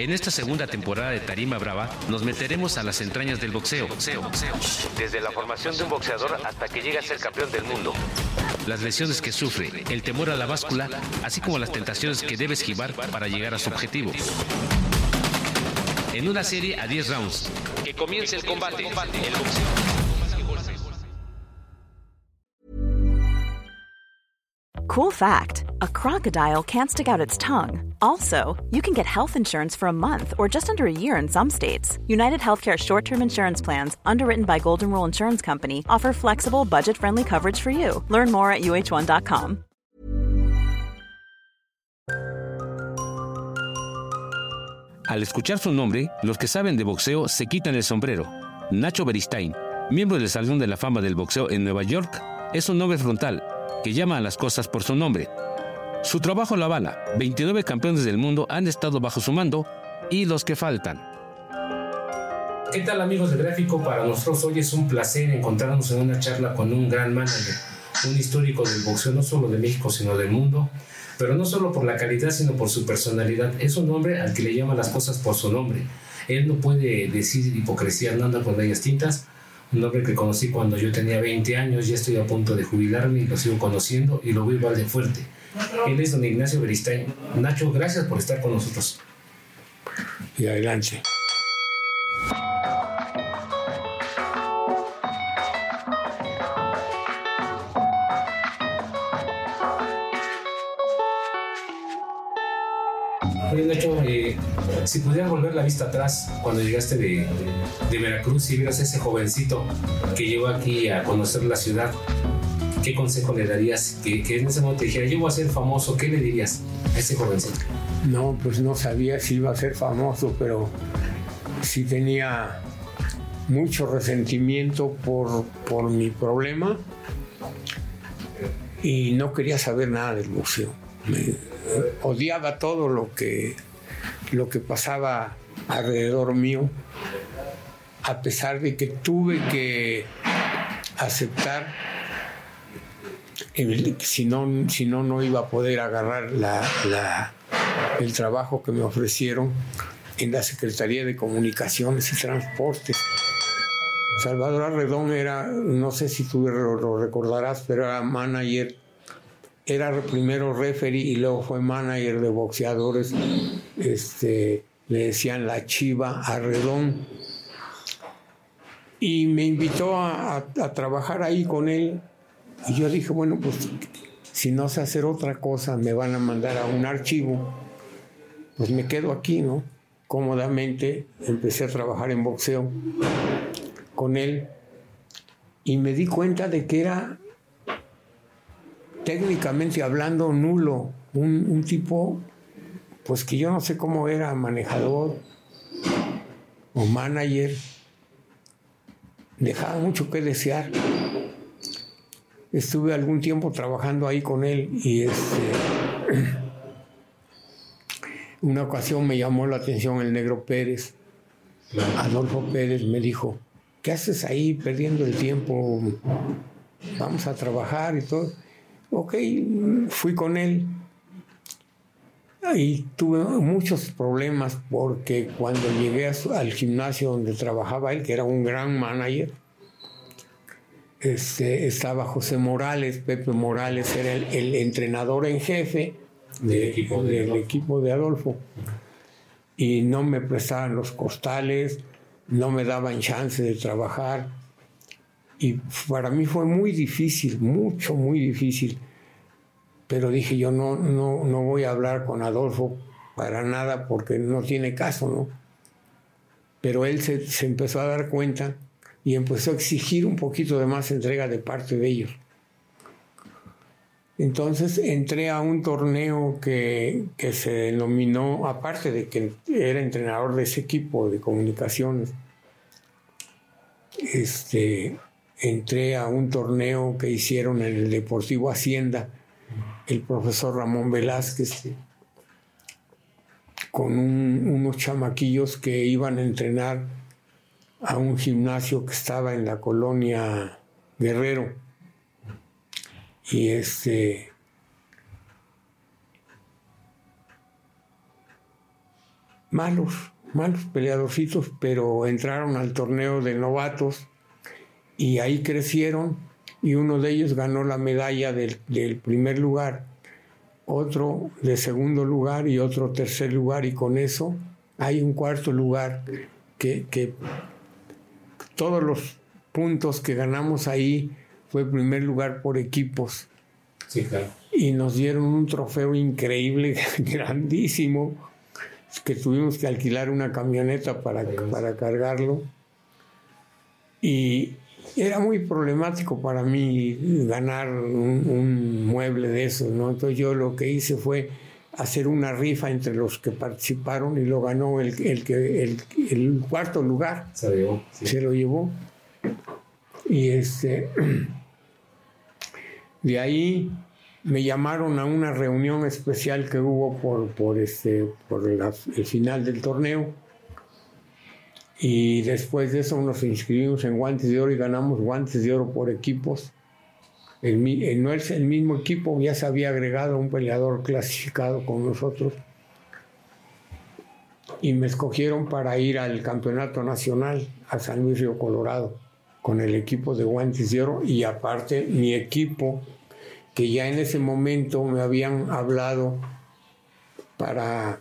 En esta segunda temporada de Tarima Brava nos meteremos a las entrañas del boxeo. boxeo, boxeo. Desde la formación de un boxeador hasta que llega a ser campeón del mundo. Las lesiones que sufre, el temor a la báscula, así como las tentaciones que debe esquivar para llegar a su objetivo. En una serie a 10 rounds. Que comience el combate. El boxeo. Cool fact a crocodile can't stick out its tongue. Also, you can get health insurance for a month or just under a year in some states. United Healthcare short term insurance plans, underwritten by Golden Rule Insurance Company, offer flexible, budget friendly coverage for you. Learn more at uh1.com. Al escuchar su nombre, los que saben de boxeo se quitan el sombrero. Nacho Beristain, miembro del Salón de la Fama del Boxeo en Nueva York, es un nombre frontal que llama a las cosas por su nombre. Su trabajo la avala. 29 campeones del mundo han estado bajo su mando y los que faltan. ¿Qué tal amigos de Gráfico? Para nosotros hoy es un placer encontrarnos en una charla con un gran manager, un histórico del boxeo no solo de México sino del mundo, pero no solo por la calidad sino por su personalidad. Es un hombre al que le llama las cosas por su nombre. Él no puede decir hipocresía, no anda por bellas tintas, un hombre que conocí cuando yo tenía 20 años, ya estoy a punto de jubilarme y lo sigo conociendo y lo veo igual de fuerte. Él es don Ignacio Beristain. Nacho, gracias por estar con nosotros. Y adelante. Oye, Nacho, eh, si pudieras volver la vista atrás cuando llegaste de, de, Veracruz y vieras a ese jovencito que llegó aquí a conocer la ciudad, ¿qué consejo le darías? Que, que en ese momento te dijera, yo voy a ser famoso, ¿qué le dirías a ese jovencito? No, pues no sabía si iba a ser famoso, pero sí tenía mucho resentimiento por, por mi problema y no quería saber nada del museo. Me, odiaba todo lo que lo que pasaba alrededor mío, a pesar de que tuve que aceptar, si no, si no, no iba a poder agarrar la, el trabajo que me ofrecieron en la Secretaría de Comunicaciones y Transportes. Salvador Arredón era, no sé si tú lo recordarás, pero era manager era primero referee y luego fue manager de boxeadores. Este, le decían la chiva Arredón. Y me invitó a, trabajar ahí con él. Y yo dije, bueno, pues si no sé hacer otra cosa, me van a mandar a un archivo. Pues me quedo aquí, ¿no? Cómodamente empecé a trabajar en boxeo con él. Y me di cuenta de que era técnicamente hablando nulo, un, tipo pues que yo no sé cómo era manejador o manager, dejaba mucho que desear. Estuve algún tiempo trabajando ahí con él y este, una ocasión me llamó la atención el negro Pérez, Adolfo Pérez me dijo, ¿qué haces ahí perdiendo el tiempo? Vamos a trabajar y todo. Ok, fui con él y tuve muchos problemas porque cuando llegué al gimnasio donde trabajaba él, que era un gran manager, este, estaba José Morales, Pepe Morales era el, entrenador en jefe del, equipo de, del equipo de Adolfo. Y no me prestaban los costales, no me daban chance de trabajar. Y para mí fue muy difícil, mucho, muy difícil. Pero dije yo no, no, no voy a hablar con Adolfo para nada porque no tiene caso, ¿no? Pero él se, se empezó a dar cuenta y empezó a exigir un poquito de más entrega de parte de ellos. Entonces entré a un torneo que, que, se denominó, aparte de que era entrenador de ese equipo de comunicaciones, este, entré a un torneo que hicieron en el Deportivo Hacienda, el profesor Ramón Velázquez, con unos chamaquillos que iban a entrenar a un gimnasio que estaba en la colonia Guerrero. Y este. malos, malos peleadorcitos, pero entraron al torneo de novatos y ahí crecieron y uno de ellos ganó la medalla del, del primer lugar, otro de segundo lugar y otro tercer lugar y con eso hay un cuarto lugar que, que todos los puntos que ganamos ahí fue primer lugar por equipos. Sí, claro. Y nos dieron un trofeo increíble, grandísimo, que tuvimos que alquilar una camioneta para, para cargarlo. Y era muy problemático para mí ganar un, un mueble de eso, ¿no? Entonces yo lo que hice fue hacer una rifa entre los que participaron y lo ganó el, el, que, el, el cuarto lugar. Se lo llevó. sí. Se lo llevó. Y este, de ahí me llamaron a una reunión especial que hubo por, por, este, por la- el final del torneo. Y después de eso nos inscribimos en guantes de oro y ganamos guantes de oro por equipos. El eh, no es el mismo equipo, ya se había agregado un peleador clasificado con nosotros. Y me escogieron para ir al campeonato nacional a San Luis Río Colorado con el equipo de guantes de oro y aparte mi equipo que ya en ese momento me habían hablado para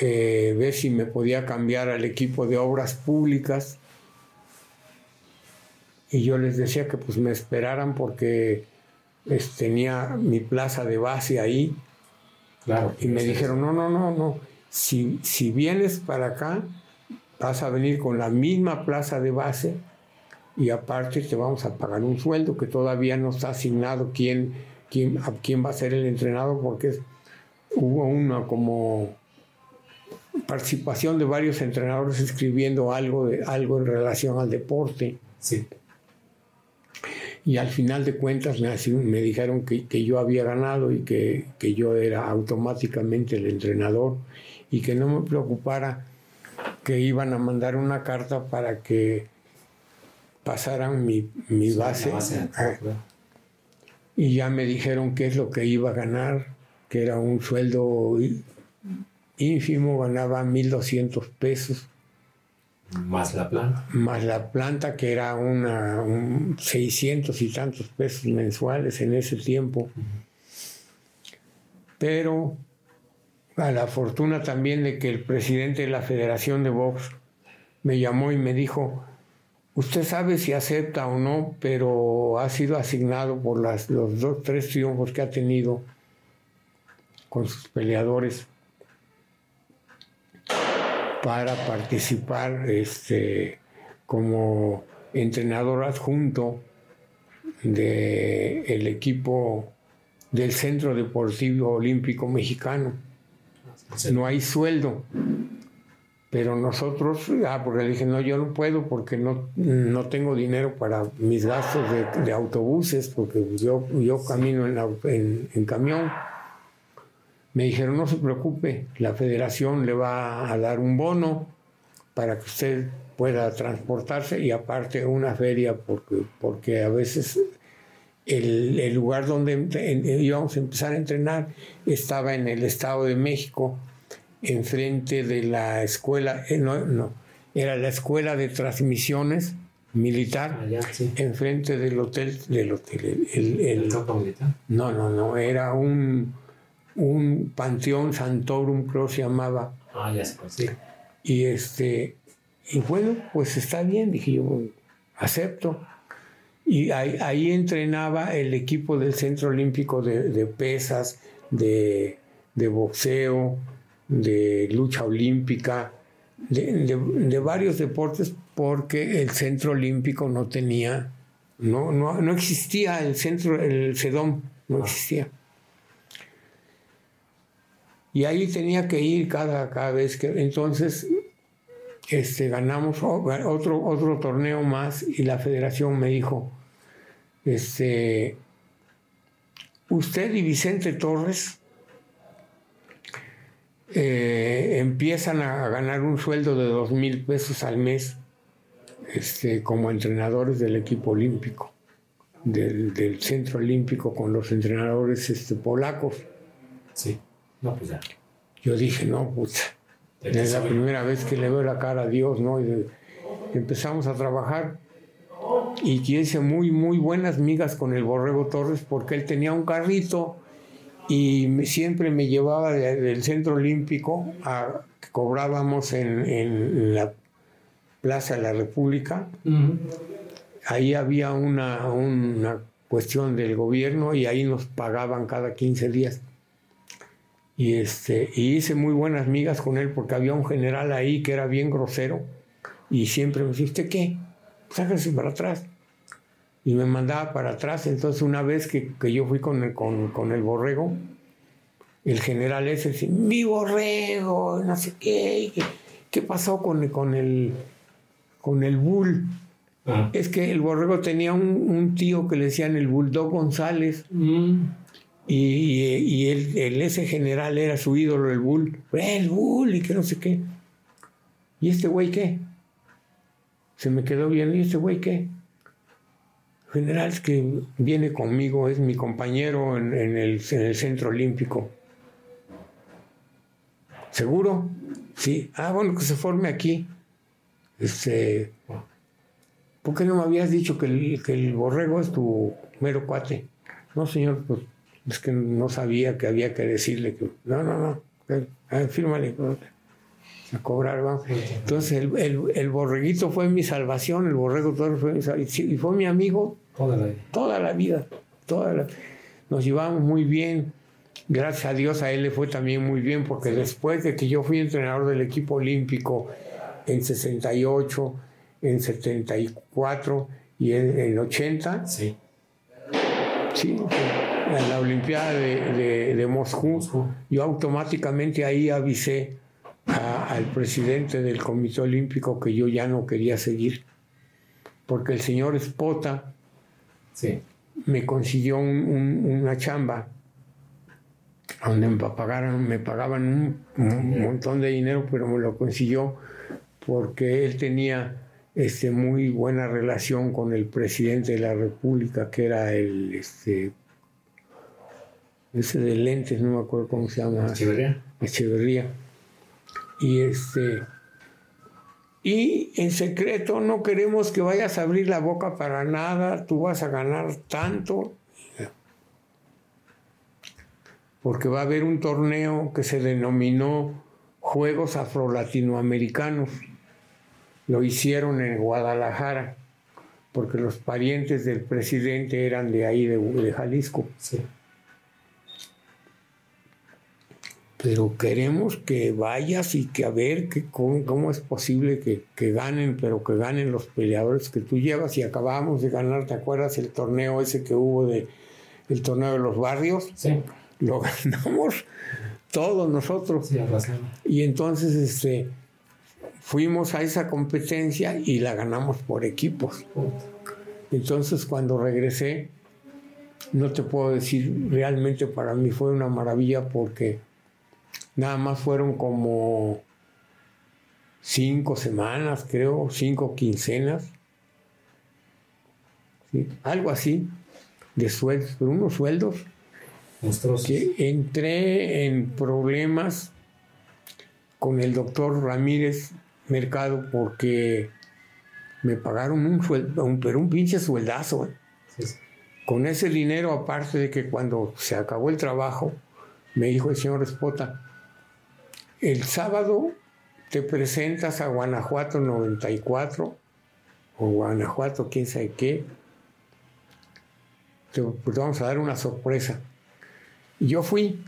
eh, ver si me podía cambiar al equipo de obras públicas y yo les decía que pues me esperaran porque pues, tenía mi plaza de base ahí Claro. y me dijeron, no, no, no, no, si, si vienes para acá, vas a venir con la misma plaza de base y aparte te vamos a pagar un sueldo que todavía no está asignado quién, quién, a quién va a ser el entrenador porque es- hubo una como participación de varios entrenadores escribiendo algo, de, algo en relación al deporte. Sí. Y al final de cuentas me, dijeron que, que yo había ganado y que, que yo era automáticamente el entrenador y que no me preocupara que iban a mandar una carta para que pasaran mi, mi base. Ah, y ya me dijeron qué es lo que iba a ganar, que era un sueldo ínfimo, ganaba 1.200 pesos Más la planta. más la planta que era una un 600 y tantos pesos mensuales en ese tiempo. Pero a la fortuna también de que el presidente de la Federación de Box me llamó y me dijo, usted sabe si acepta o no, pero ha sido asignado por las, los dos, tres triunfos que ha tenido con sus peleadores para participar este, como entrenador adjunto del equipo del Centro Deportivo Olímpico Mexicano. No hay sueldo, pero nosotros, ah, porque le dije, no, yo no puedo porque no, no tengo dinero para mis gastos de, de autobuses, porque yo, yo camino en- en camión. Me dijeron, no se preocupe, la federación le va a dar un bono para que usted pueda transportarse y aparte una feria, porque, porque a veces el, el lugar donde en- íbamos a empezar a entrenar estaba en el Estado de México, enfrente de la escuela, eh, no, no, era la escuela de transmisiones militar, Allá, sí. enfrente del hotel, del hotel, el- el- El campo militar. no, no, no, era un, un panteón santorum, creo se llamaba. Ah, ya pues, sí. Y este, y bueno, pues está bien, dije yo, acepto. Y ahí, ahí entrenaba el equipo del Centro Olímpico de, de pesas, de, de boxeo, de lucha olímpica, de, varios deportes, porque el Centro Olímpico no tenía, no, no, no existía el centro, el CEDOM, no existía. Y ahí tenía que ir cada, cada vez que... Entonces, este, ganamos otro, otro torneo más y la federación me dijo, este, usted y Vicente Torres eh, empiezan a ganar un sueldo de dos mil pesos al mes este, como entrenadores del equipo olímpico, del, del centro olímpico con los entrenadores este, polacos. Sí. No, pues ya. Yo dije, no, puta, Es la primera vez que le veo la cara a Dios, ¿no? Y empezamos a trabajar y hice muy, muy buenas migas con el Borrego Torres porque él tenía un carrito y siempre me llevaba del Centro Olímpico a cobrábamos en, la Plaza de la República. Ahí había una, una cuestión del gobierno y ahí nos pagaban cada 15 días. Y, este, y hice muy buenas migas con él porque había un general ahí que era bien grosero y siempre me decía, qué? Sáquese para atrás. Y me mandaba para atrás. Entonces una vez que, yo fui con el, con, el borrego, el general ese decía, mi borrego, no sé qué, qué, pasó con, con, el, con el bull. Ah. Es que el borrego tenía un, tío que le decían el bulldog González. Mm. Y, el, ese general era su ídolo, el Bull. El Bull y que no sé qué. ¿Y este güey qué? Se me quedó bien. ¿Y este güey qué? General es que viene conmigo, es mi compañero en, el, centro olímpico. ¿Seguro? Sí. Ah, bueno, que se forme aquí. Este, ¿Por qué no me habías dicho que el, que el borrego es tu mero cuate? No, señor, pues es que no sabía que había que decirle que, no, no, no, fírmale, a cobrar, vamos. Entonces el, el, borreguito fue mi salvación, el borrego todo fue mi salvación, y fue mi amigo toda la vida. Toda la vida, toda nos llevamos muy bien. Gracias a Dios a él le fue también muy bien, porque después de que yo fui entrenador del equipo olímpico en 68, en 74 y en, en 80, sí. Sí, en la Olimpiada de, Moscú, yo automáticamente ahí avisé al presidente del Comité Olímpico que yo ya no quería seguir, porque el señor Spota me consiguió una chamba donde me pagaban, me pagaban un, montón de dinero, pero me lo consiguió porque él tenía este, muy buena relación con el presidente de la República, que era el este, ese de lentes, no me acuerdo cómo se llama. Echeverría. Echeverría. Y este. Y en secreto no queremos que vayas a abrir la boca para nada, tú vas a ganar tanto. Porque va a haber un torneo que se denominó Juegos Afro-Latinoamericanos. Lo hicieron en Guadalajara, porque los parientes del presidente eran de ahí, de, de Jalisco. Sí. Pero queremos que vayas y que a ver que, cómo, es posible que, ganen, pero que ganen los peleadores que tú llevas y acabamos de ganar, ¿te acuerdas el torneo ese que hubo de el torneo de los barrios? Sí. Lo ganamos todos nosotros. Sí, y entonces este fuimos a esa competencia y la ganamos por equipos. Entonces cuando regresé, no te puedo decir, realmente para mí fue una maravilla porque Nada más fueron como cinco semanas, creo, cinco quincenas. Algo así, de sueldos, pero unos sueldos que entré en problemas con el doctor Ramírez Mercado porque me pagaron un sueldo, pero un pinche sueldazo. ¿eh? Con ese dinero, aparte de que cuando se acabó el trabajo, me dijo el señor Espota, el sábado te presentas a Guanajuato 94 o Guanajuato, quién sabe qué. Te, pues vamos a dar una sorpresa. Y yo fui.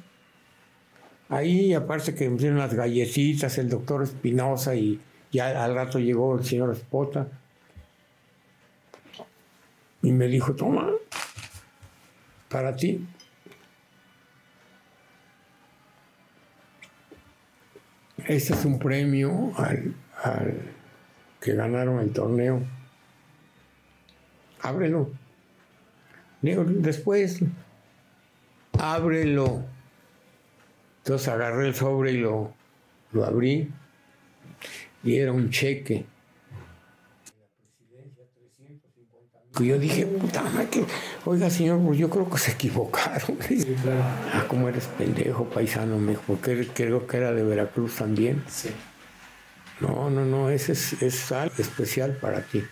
Ahí, aparte que me dieron las galletitas, el doctor Espinosa y ya al rato llegó el señor Espota. Y me dijo, toma, para ti. Este es un premio al, que ganaron el torneo. Ábrelo. después, ábrelo. Entonces agarré el sobre y lo, lo abrí. Y era un cheque. Yo dije, puta madre, oiga señor, pues yo creo que se equivocaron. Sí, claro. Ah, como eres pendejo, paisano, me dijo, porque creo que era de Veracruz también. Sí. No, no, no, ese es, es algo especial para ti.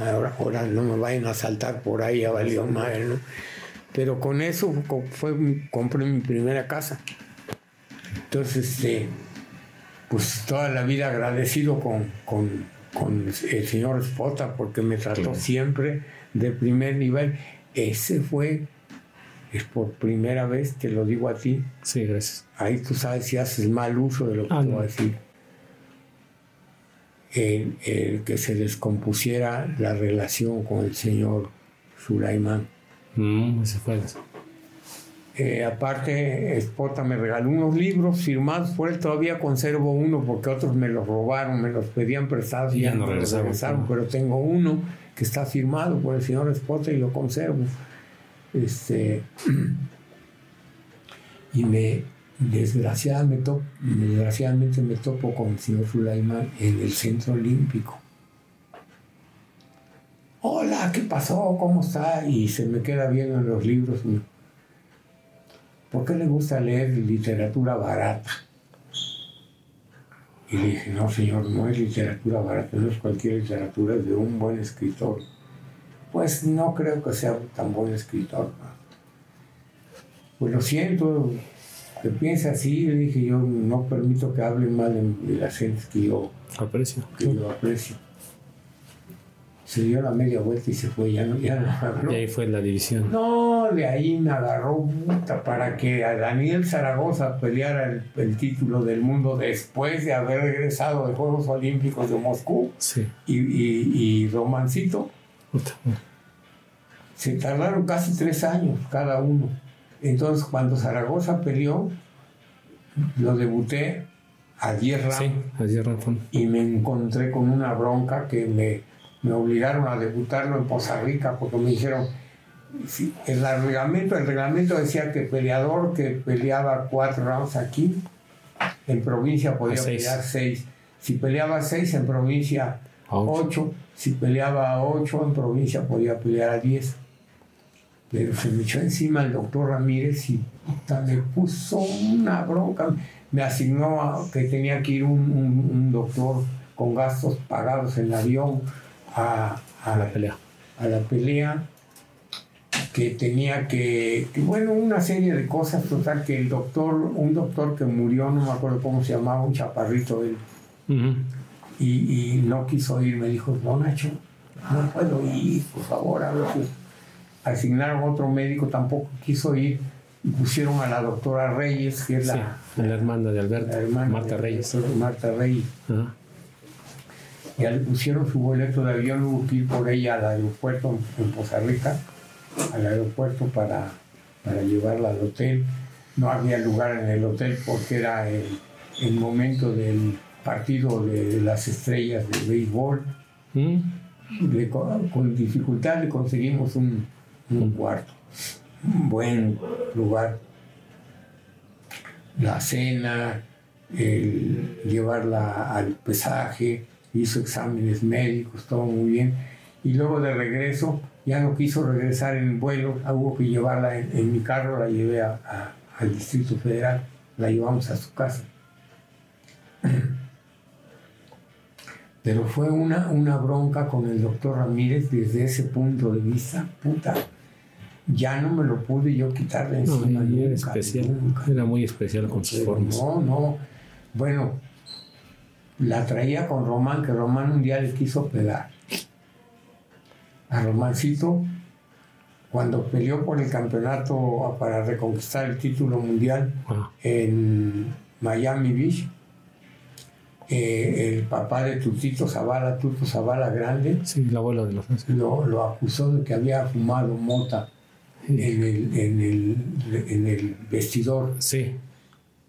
Ahora, ahora no me vayan a saltar por ahí, ya valió madre, ¿no? Pero con eso fue, compré mi primera casa. Entonces, este, pues toda la vida agradecido con, con, con el señor Spota porque me trató siempre de primer nivel. Ese fue, es por primera vez, te lo digo a ti, Sí, gracias. ahí tú sabes si haces mal uso de lo que Ah, te voy a decir. El, el que se descompusiera la relación con el señor Sulaimán. Mm, ese fue. Eh, aparte, Espota me regaló unos libros firmados por él. Todavía conservo uno porque otros me los robaron, me los pedían prestados y ya no regresaron. Pero tengo uno que está firmado por el señor Espota y lo conservo. Este, y me, desgraciadamente me topo con el señor Sulaimán en el centro olímpico. Hola, ¿qué pasó? ¿Cómo está? Y se me queda viendo en los libros. y, ¿Por qué le gusta leer literatura barata? Y le dije, no, señor, no es literatura barata, no es cualquier literatura, es de un buen escritor. Pues no creo que sea tan buen escritor. ¿no? Pues lo siento, que piense así, le dije, yo no permito que hablen mal de, de las gentes que yo, Aprecio. que yo aprecio. Se dio la media vuelta y se fue, ya no, ya no habló. Y ahí fue la división. No, de ahí me agarró puta para que a Daniel Zaragoza peleara el, el título del mundo después de haber regresado de Juegos Olímpicos de Moscú Sí. y, y, y Romancito. Puta. Se tardaron casi tres años cada uno. Entonces, cuando Zaragoza peleó, lo debuté a 10 rounds Sí, Rafa. y me encontré con una bronca que me, me obligaron a debutarlo en Poza Rica porque me dijeron, sí, el reglamento, el reglamento decía que peleador que peleaba cuatro rounds aquí, en provincia podía seis. pelear seis. Si peleaba seis, en provincia ocho. ocho. Si peleaba ocho, en provincia podía pelear a diez. Pero se me echó encima el doctor Ramírez y puta, me puso una bronca. Me asignó a que tenía que ir un, un- un doctor con gastos pagados en el avión a, la pelea. a la pelea que tenía que, que, bueno, una serie de cosas, total, que el doctor, un doctor que murió, no me acuerdo cómo se llamaba, un chaparrito él, y, y no quiso ir, me dijo, no Nacho, no puedo ir, por favor, a ver si asignaron otro médico, tampoco quiso ir, y pusieron a la doctora Reyes, que es Sí, la, la hermana de Alberto. la hermana Marta de- Reyes. Marta Reyes. Ajá. Ya le pusieron su boleto de avión, hubo que ir por ella al aeropuerto en, Poza Rica, al aeropuerto para, para llevarla al hotel. No había lugar en el hotel porque era el, el momento del partido de las estrellas de béisbol. Mm. Le con dificultad le conseguimos un, un cuarto, un buen lugar. La cena, el llevarla al pesaje, hizo exámenes médicos, todo muy bien. Y luego de regreso, ya no quiso regresar en vuelo, hubo que llevarla en, en mi carro, la llevé a- a- al Distrito Federal, la llevamos a su casa. Pero fue una, una bronca con el doctor Ramírez desde ese punto de vista, puta. Ya no me lo pude yo quitar de No, encima. y era nunca, especial. nunca. Era muy especial con sus formas. No, no. Bueno, la traía con Román, que Román un día le quiso pegar. A Romancito, cuando peleó por el campeonato para reconquistar el título mundial Ah, en Miami Beach, eh, el papá de Tutito Zavala, Tuto Zavala Grande, sí, de los lo, lo acusó de que había fumado mota en el, en el, en el vestidor. Sí,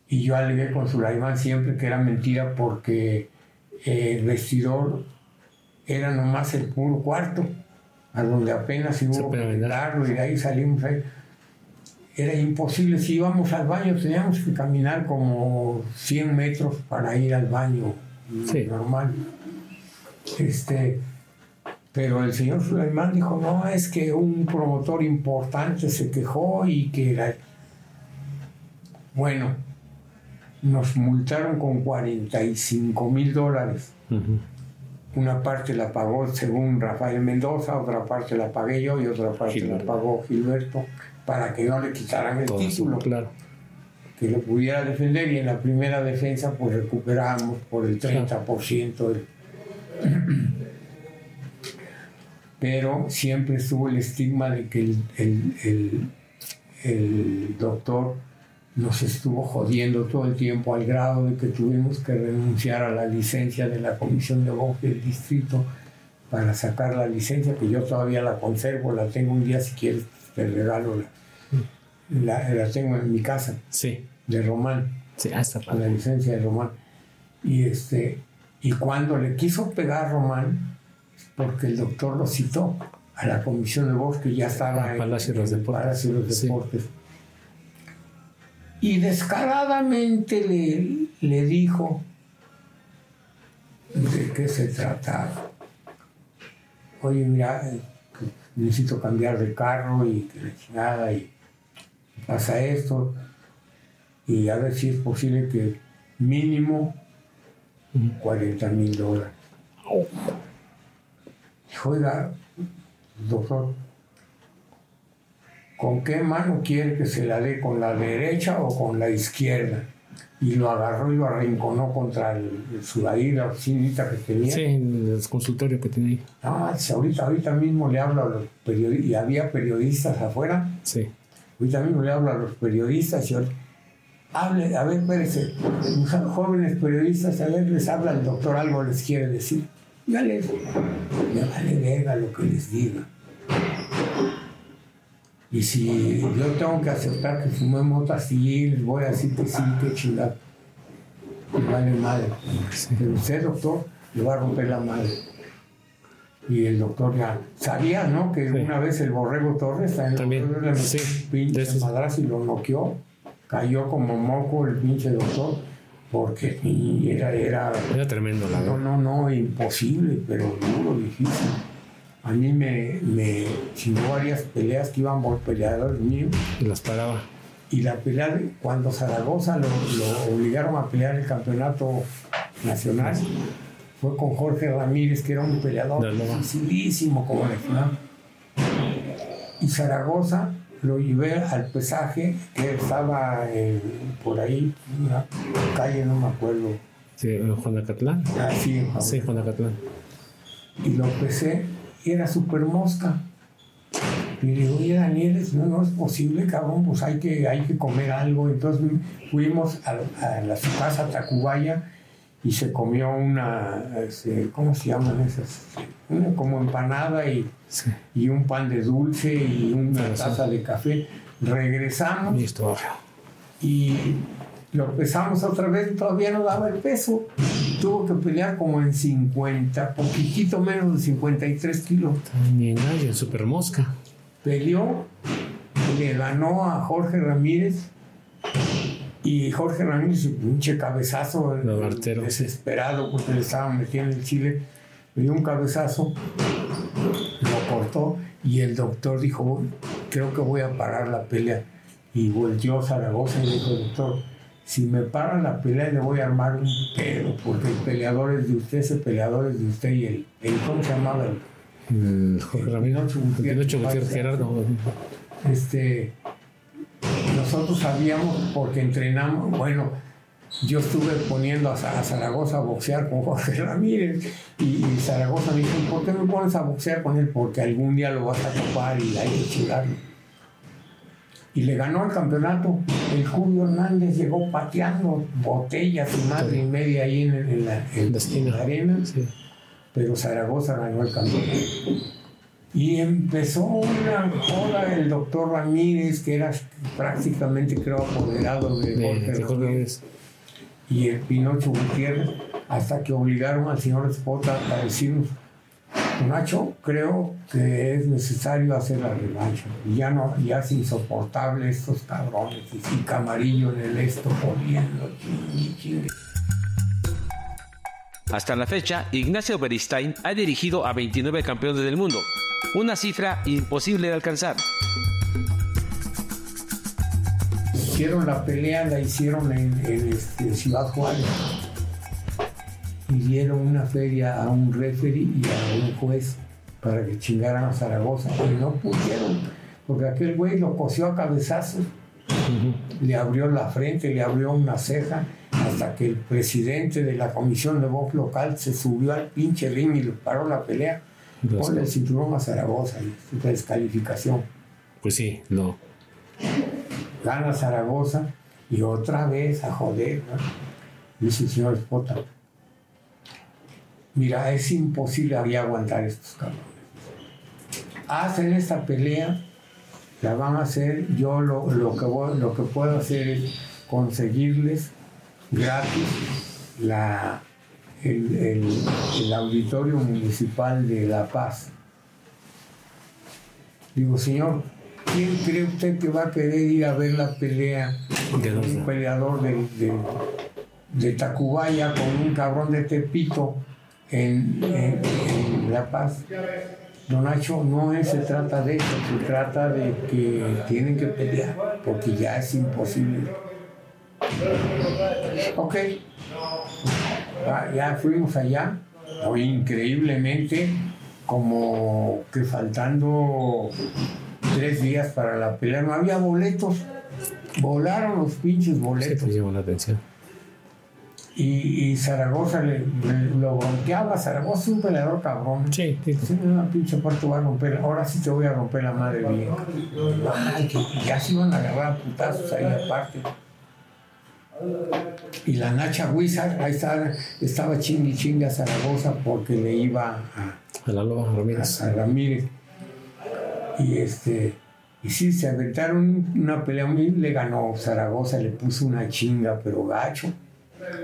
Y yo alegué con Sulaimán siempre que era mentira porque eh, el vestidor era nomás el puro cuarto, a donde apenas hubo que quitarlo y de ahí salimos ahí. Era imposible, si íbamos al baño teníamos que caminar como 100 metros para ir al baño Sí. normal. Este, Pero el señor Suleimán dijo, no, es que un promotor importante se quejó y que la... Bueno, nos multaron con 45 mil dólares. Una parte la pagó según Rafael Mendoza, otra parte la pagué yo y otra parte la pagó Gilberto para que no le quitaran el título. claro. Que lo pudiera defender y en la primera defensa pues recuperamos por el 30% el... Pero siempre estuvo el estigma de que el, el doctor nos estuvo jodiendo todo el tiempo al grado de que tuvimos que renunciar a la licencia de la Comisión de Voz del Distrito para sacar la licencia, que yo todavía la conservo, la tengo un día si quieres, te regalo la, la, tengo en mi casa. Sí. De Román. Sí, hasta La licencia de Román. Y, este, y cuando le quiso pegar Román, porque el doctor lo citó a la Comisión de Voz, que ya estaba en, Palacio de los Deportes. Palacio de los Deportes y descaradamente le, le dijo de qué se trataba. Oye, mira, necesito cambiar de carro y que la chingada y pasa esto y a ver si es posible que mínimo 40 mil dólares. Dijo, oiga, doctor, ¿con qué mano quiere que se la dé? ¿Con la derecha o con la izquierda? Y lo agarró y lo arrinconó contra el, el la oficinita que tenía. Sí, el consultorio que tenía. Ah, ahorita, ahorita mismo le hablo a los periodistas, y había periodistas afuera. Sí. Ahorita mismo le hablo a los periodistas y hable, a ver, espérense, jóvenes periodistas, a ver, les habla el doctor algo, les quiere decir. Ya les, ya vale verga lo que les diga. Y si yo tengo que aceptar que fumé mota, sí, les voy a decir que sí, que chingado. Me vale madre. Pero usted, doctor, le va a romper la madre. Y el doctor ya sabía, ¿no? Que una vez el borrego Torres también le sí. pinche madrazo y lo noqueó. Cayó como moco el pinche doctor. Porque era, era. Era tremendo, la No, no, no, imposible, pero duro, difícil a mí me, me chingó varias peleas que iban por peleadores míos. Y las paraba. Y la pelea, cuando Zaragoza lo, obligaron a pelear el campeonato nacional, fue con Jorge Ramírez, que era un peleador dificilísimo como final. Y Zaragoza lo llevé al pesaje, que estaba por ahí, una calle, no me acuerdo. Sí, Juan Acatlán. Ah, sí, sí, Juan Acatlán. Y lo pesé era súper mosca. Y le digo, oye Daniel, no, no es posible, cabrón, pues hay que, hay que comer algo. Entonces fuimos a, la, su casa Tacubaya y se comió una, este, ¿cómo se llaman esas? Una como empanada y, y un pan de dulce y una taza de café. Regresamos. Listo. Y lo pesamos otra vez, todavía no daba el peso. Tuvo que pelear como en 50, poquitito menos de 53 kilos. También hay en super mosca. Peleó, le ganó a Jorge Ramírez. Y Jorge Ramírez, un pinche cabezazo desesperado porque le estaban metiendo el chile, le dio un cabezazo, lo cortó y el doctor dijo, creo que voy a parar la pelea. Y volteó a Zaragoza y dijo, doctor, si me paran la pelea le voy a armar un pedo, porque el peleador es de usted, ese peleador es de usted y el, el ¿cómo se llamaba? El, Jorge Ramírez, Gutiérrez Gerardo. Este, nosotros sabíamos porque entrenamos, bueno, yo estuve poniendo a, Zaragoza a boxear con Jorge Ramírez y, Zaragoza me dijo, ¿por qué me pones a boxear con él? Porque algún día lo vas a topar y hay que chularlo y le ganó el campeonato. El Julio Hernández llegó pateando botellas y madre y media ahí en, la, arena, pero Zaragoza ganó el campeonato. Y empezó una joda el doctor Ramírez, que era prácticamente, creo, apoderado de, Jorge, y el Pinocho Gutiérrez, hasta que obligaron al señor Espota a decirnos Nacho, creo que es necesario hacer la revancha. Ya no, ya es insoportable estos cabrones. Y Camarillo en el esto poniendo chingue, chingue. Hasta la fecha, Ignacio Beristain ha dirigido a 29 campeones del mundo, una cifra imposible de alcanzar. Hicieron la pelea, la hicieron en, en, este, Ciudad Juárez. Y dieron una feria a un referee y a un juez para que chingaran a Zaragoza. Y no pudieron, porque aquel güey lo cosió a cabezazos. Le abrió la frente, le abrió una ceja, hasta que el presidente de la comisión de voz local se subió al pinche ring y le paró la pelea. Ponle el cinturón a Zaragoza, y descalificación. Pues sí, no. Gana Zaragoza y otra vez a joder, ¿no? Dice el señor Espota. Mira, es imposible ahí aguantar estos cabrones. Hacen esta pelea, la van a hacer, yo lo, lo que, voy- lo que puedo hacer es conseguirles gratis la, el, el- el auditorio municipal de La Paz. Digo, señor, ¿quién cree usted que va a querer ir a ver la pelea De un peleador de, de, de Tacubaya con un cabrón de Tepito en, La Paz? Don Nacho, no se trata de eso, se trata de que tienen que pelear, porque ya es imposible. Ok, ya fuimos allá, increíblemente, como que faltando tres días para la pelea, no había boletos, volaron los pinches boletos. llamó la atención. Y, y Zaragoza le, le- lo bronqueaba. Zaragoza es un peleador cabrón. Sí, sí. Sí, una pinche voy a romper. Ahora sí te voy a romper la madre bien. Ay, que ya se iban a agarrar a putazos ahí aparte. Y la Nacha Wizard, ahí estaba, estaba chingue y chingue a Zaragoza porque le iba a, A la loba Ramírez. a Ramírez. Y este, y sí, se aventaron una pelea muy, le ganó Zaragoza, le puso una chinga, pero gacho.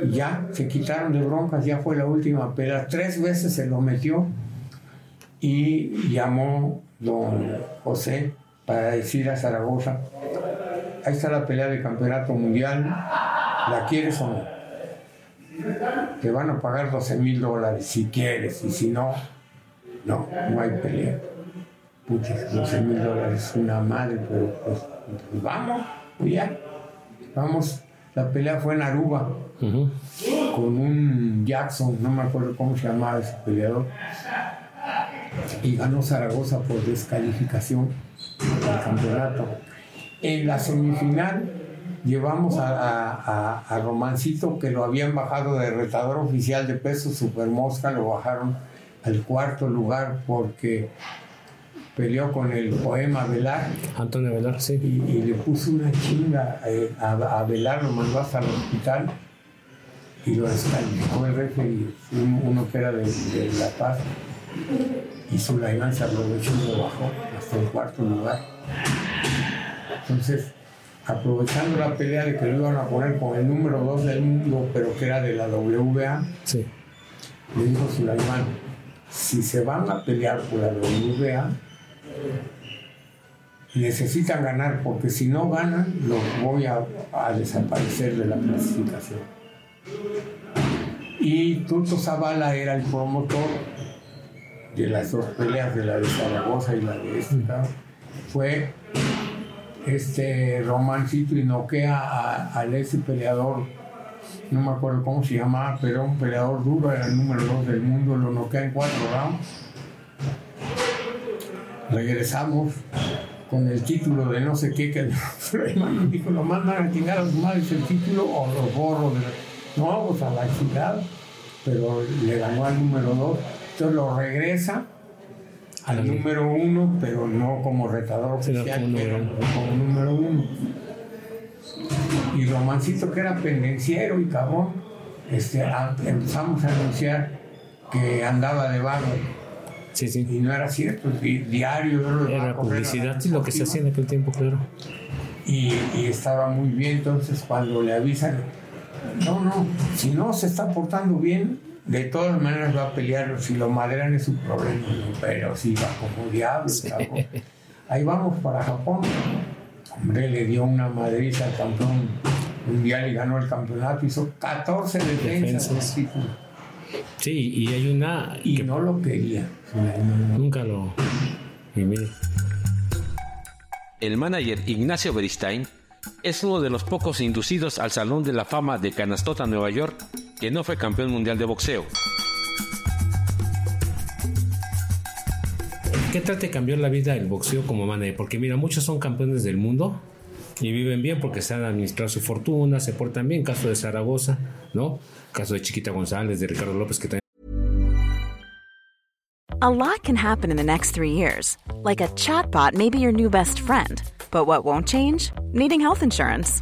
Ya, se quitaron de broncas, ya fue la última pelea. Tres veces se lo metió y llamó don José para decir a Zaragoza, ahí está la pelea de campeonato mundial, ¿la quieres o no? Te van a pagar 12 mil dólares si quieres, y si no, no, no hay pelea. Puchas, 12 mil dólares es una madre, pero pues vamos, pues ya, vamos. La pelea fue en Aruba con un Jackson, no me acuerdo cómo se llamaba ese peleador, y ganó Zaragoza por descalificación del campeonato. En la semifinal llevamos a, a- a- a Romancito, que lo habían bajado de retador oficial de peso super mosca, lo bajaron al cuarto lugar porque peleó con el poema Velar Antonio Velar, sí. y, y le puso una chinga eh, a, a Velar, lo mandó hasta el hospital y lo descalificó el referee, un- uno que era de, de La Paz. Y Sulaimán se aprovechó y lo bajó hasta el cuarto lugar. Entonces, aprovechando la pelea de que lo iban a poner con el número 2 del mundo, pero que era de la Sí. le dijo Sulaimán, si se van a pelear por la WBA, necesitan ganar, porque si no ganan, los voy a, a desaparecer de la clasificación. Y Tuto Zavala era el promotor de las dos peleas, de la de Zaragoza y la de cabrón. Fue este Romancito y noquea a, a ese peleador no me acuerdo cómo se llamaba, pero un peleador duro, era el número 2 del mundo, lo noquea en cuatro rounds. Regresamos con el título de no sé qué, que dijo, lo mandan a chingar a sus madres el título o los borro de. No, pues a la chingada, pero le ganó al número 2, entonces lo regresa al número 1, pero no como retador oficial, número como número 1 y Romancito que era pendenciero y cabrón, este, empezamos a anunciar que andaba de vago Sí, sí. y no era cierto, di- diario yo Era publicidad, sí, lo que se hacía en aquel tiempo, claro. y, y estaba muy bien, entonces cuando le avisan, no, no, si no se está portando bien, de todas maneras va a pelear, si lo madrean es su problema, pero si va como diablo. Ahí vamos para Japón. Hombre, le dio una madriza al campeón mundial y ganó el campeonato, hizo 14 defensas. Defensas. Sí, y hay una Y que no lo quería. nunca lo. Y mire, El manager Ignacio Beristain es uno de los pocos inducidos al Salón de la Fama de Canastota, Nueva York, que no fue campeón mundial de boxeo. ¿qué tal te cambió la vida el boxeo como manager? Porque mira, muchos son campeones del mundo y viven bien porque saben administrar su fortuna, se portan bien. Caso de Zaragoza, ¿no? Caso de Chiquita González, de Ricardo López, que también. A lot can happen in the next three years. Like a chatbot may be your new best friend. But what won't change? Needing health insurance.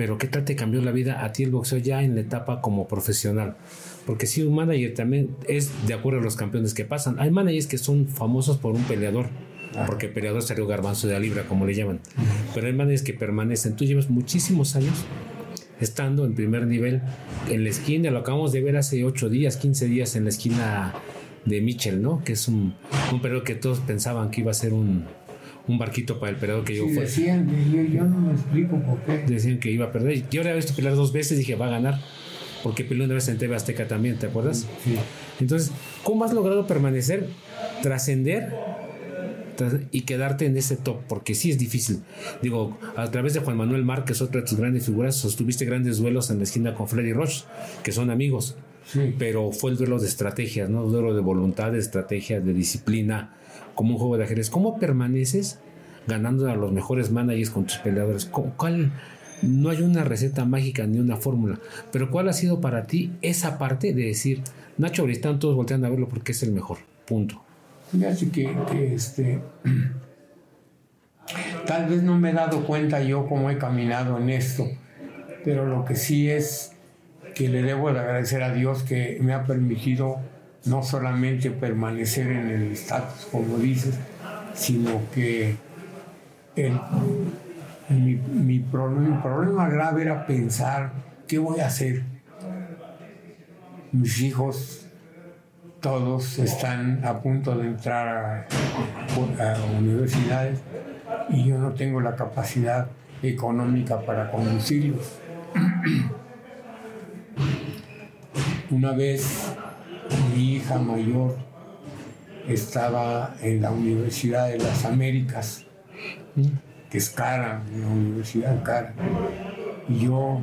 Pero ¿qué tal te cambió la vida a ti el boxeo ya en la etapa como profesional? Porque si un manager también es de acuerdo a los campeones que pasan. Hay managers que son famosos por un peleador. Porque peleador salió garbanzo de la libra, como le llaman. Pero hay managers que permanecen. Tú llevas muchísimos años estando en primer nivel en la esquina. Lo acabamos de ver hace 8 días, 15 días en la esquina de Mitchell, ¿no? Que es un, un peleador que todos pensaban que iba a ser un, un barquito para el peleador que yo Sí, fue decían, yo, yo no me explico por qué. decían que iba a perder. Yo había visto pelear dos veces y dije, va a ganar. Porque peleó una vez en TV Azteca también, ¿te acuerdas? Sí. Entonces, ¿cómo has logrado permanecer, trascender tras- y quedarte en ese top? Porque sí es difícil. Digo, a través de Juan Manuel Márquez, otra de tus grandes figuras, sostuviste grandes duelos en la esquina con Freddy Roche, que son amigos. Sí. Pero fue el duelo de estrategias, ¿no? Duelo de voluntad, de estrategia, de disciplina, como un juego de ajedrez. ¿Cómo permaneces ganando a los mejores managers con tus peleadores? ¿Cu- ¿Cuál? No hay una receta mágica ni una fórmula, pero ¿cuál ha sido para ti esa parte de decir, Nacho Bristán, todos voltean a verlo porque es el mejor? Punto. Fíjate que, que, este. Tal vez no me he dado cuenta yo cómo he caminado en esto, pero lo que sí es que le debo de agradecer a Dios que me ha permitido no solamente permanecer en el estatus, como dices, sino que mi, mi problema, mi problema grave era pensar, ¿qué voy a hacer? Mis hijos todos están a punto de entrar a universidades y yo no tengo la capacidad económica para conducirlos. Una vez mi hija mayor estaba en la Universidad de las Américas, que es cara, una universidad cara, y yo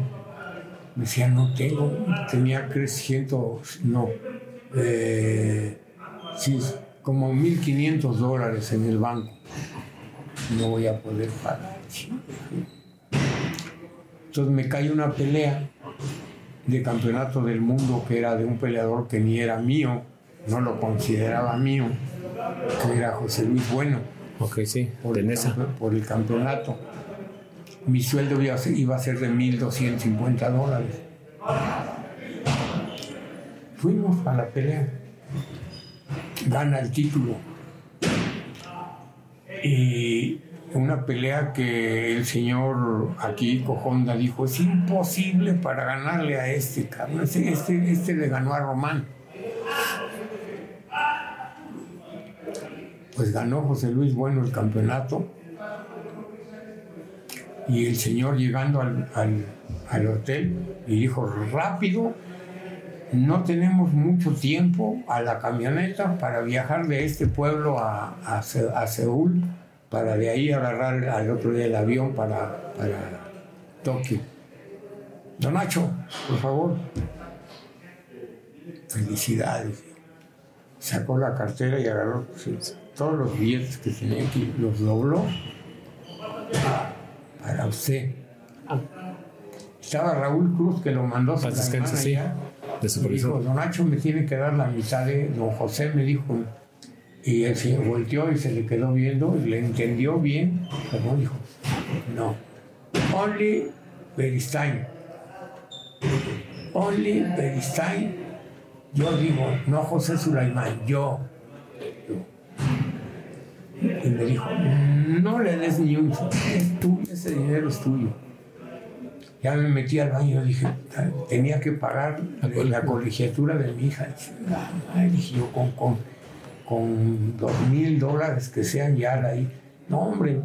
decía, no tengo, tenía 300, no, eh, como 1.500 dólares en el banco. No voy a poder pagar. Entonces me cae una pelea de campeonato del mundo que era de un peleador que ni era mío, no lo consideraba mío, que era José Luis Bueno Ok, sí, por, el, Tenesa. campe- por el campeonato. Mi sueldo iba a ser, iba a ser de 1.250 dólares. Fuimos a la pelea. Gana el título. Y una pelea que el señor aquí, Cojonda, dijo, es imposible para ganarle a este cabrón. Este, este, este le ganó a Román. Pues ganó José Luis Bueno el campeonato. Y el señor llegando al, al- al hotel y dijo, rápido, no tenemos mucho tiempo a la camioneta para viajar de este pueblo a, a, Se- a Seúl, para de ahí agarrar al otro día el avión para, para Tokio. Don Nacho, por favor. Felicidades. Sacó la cartera y agarró todos los billetes que tenía aquí, los dobló para usted. Estaba Raúl Cruz que lo mandó a descanse, sí, de Me supervisor. dijo, don Nacho me tiene que dar la mitad de don José, me dijo. Y él se volteó y se le quedó viendo y le entendió bien. Pero dijo, no. Only Beristain. Only Beristain. Yo digo, no José Sulaimán, yo. Y me dijo, no le des ni un es tuyo, ese dinero es tuyo. Ya me metí al baño dije, tenía que pagar la colegiatura de mi hija. Dije yo, con, con, con dos mil dólares que sean ya ahí. No, hombre,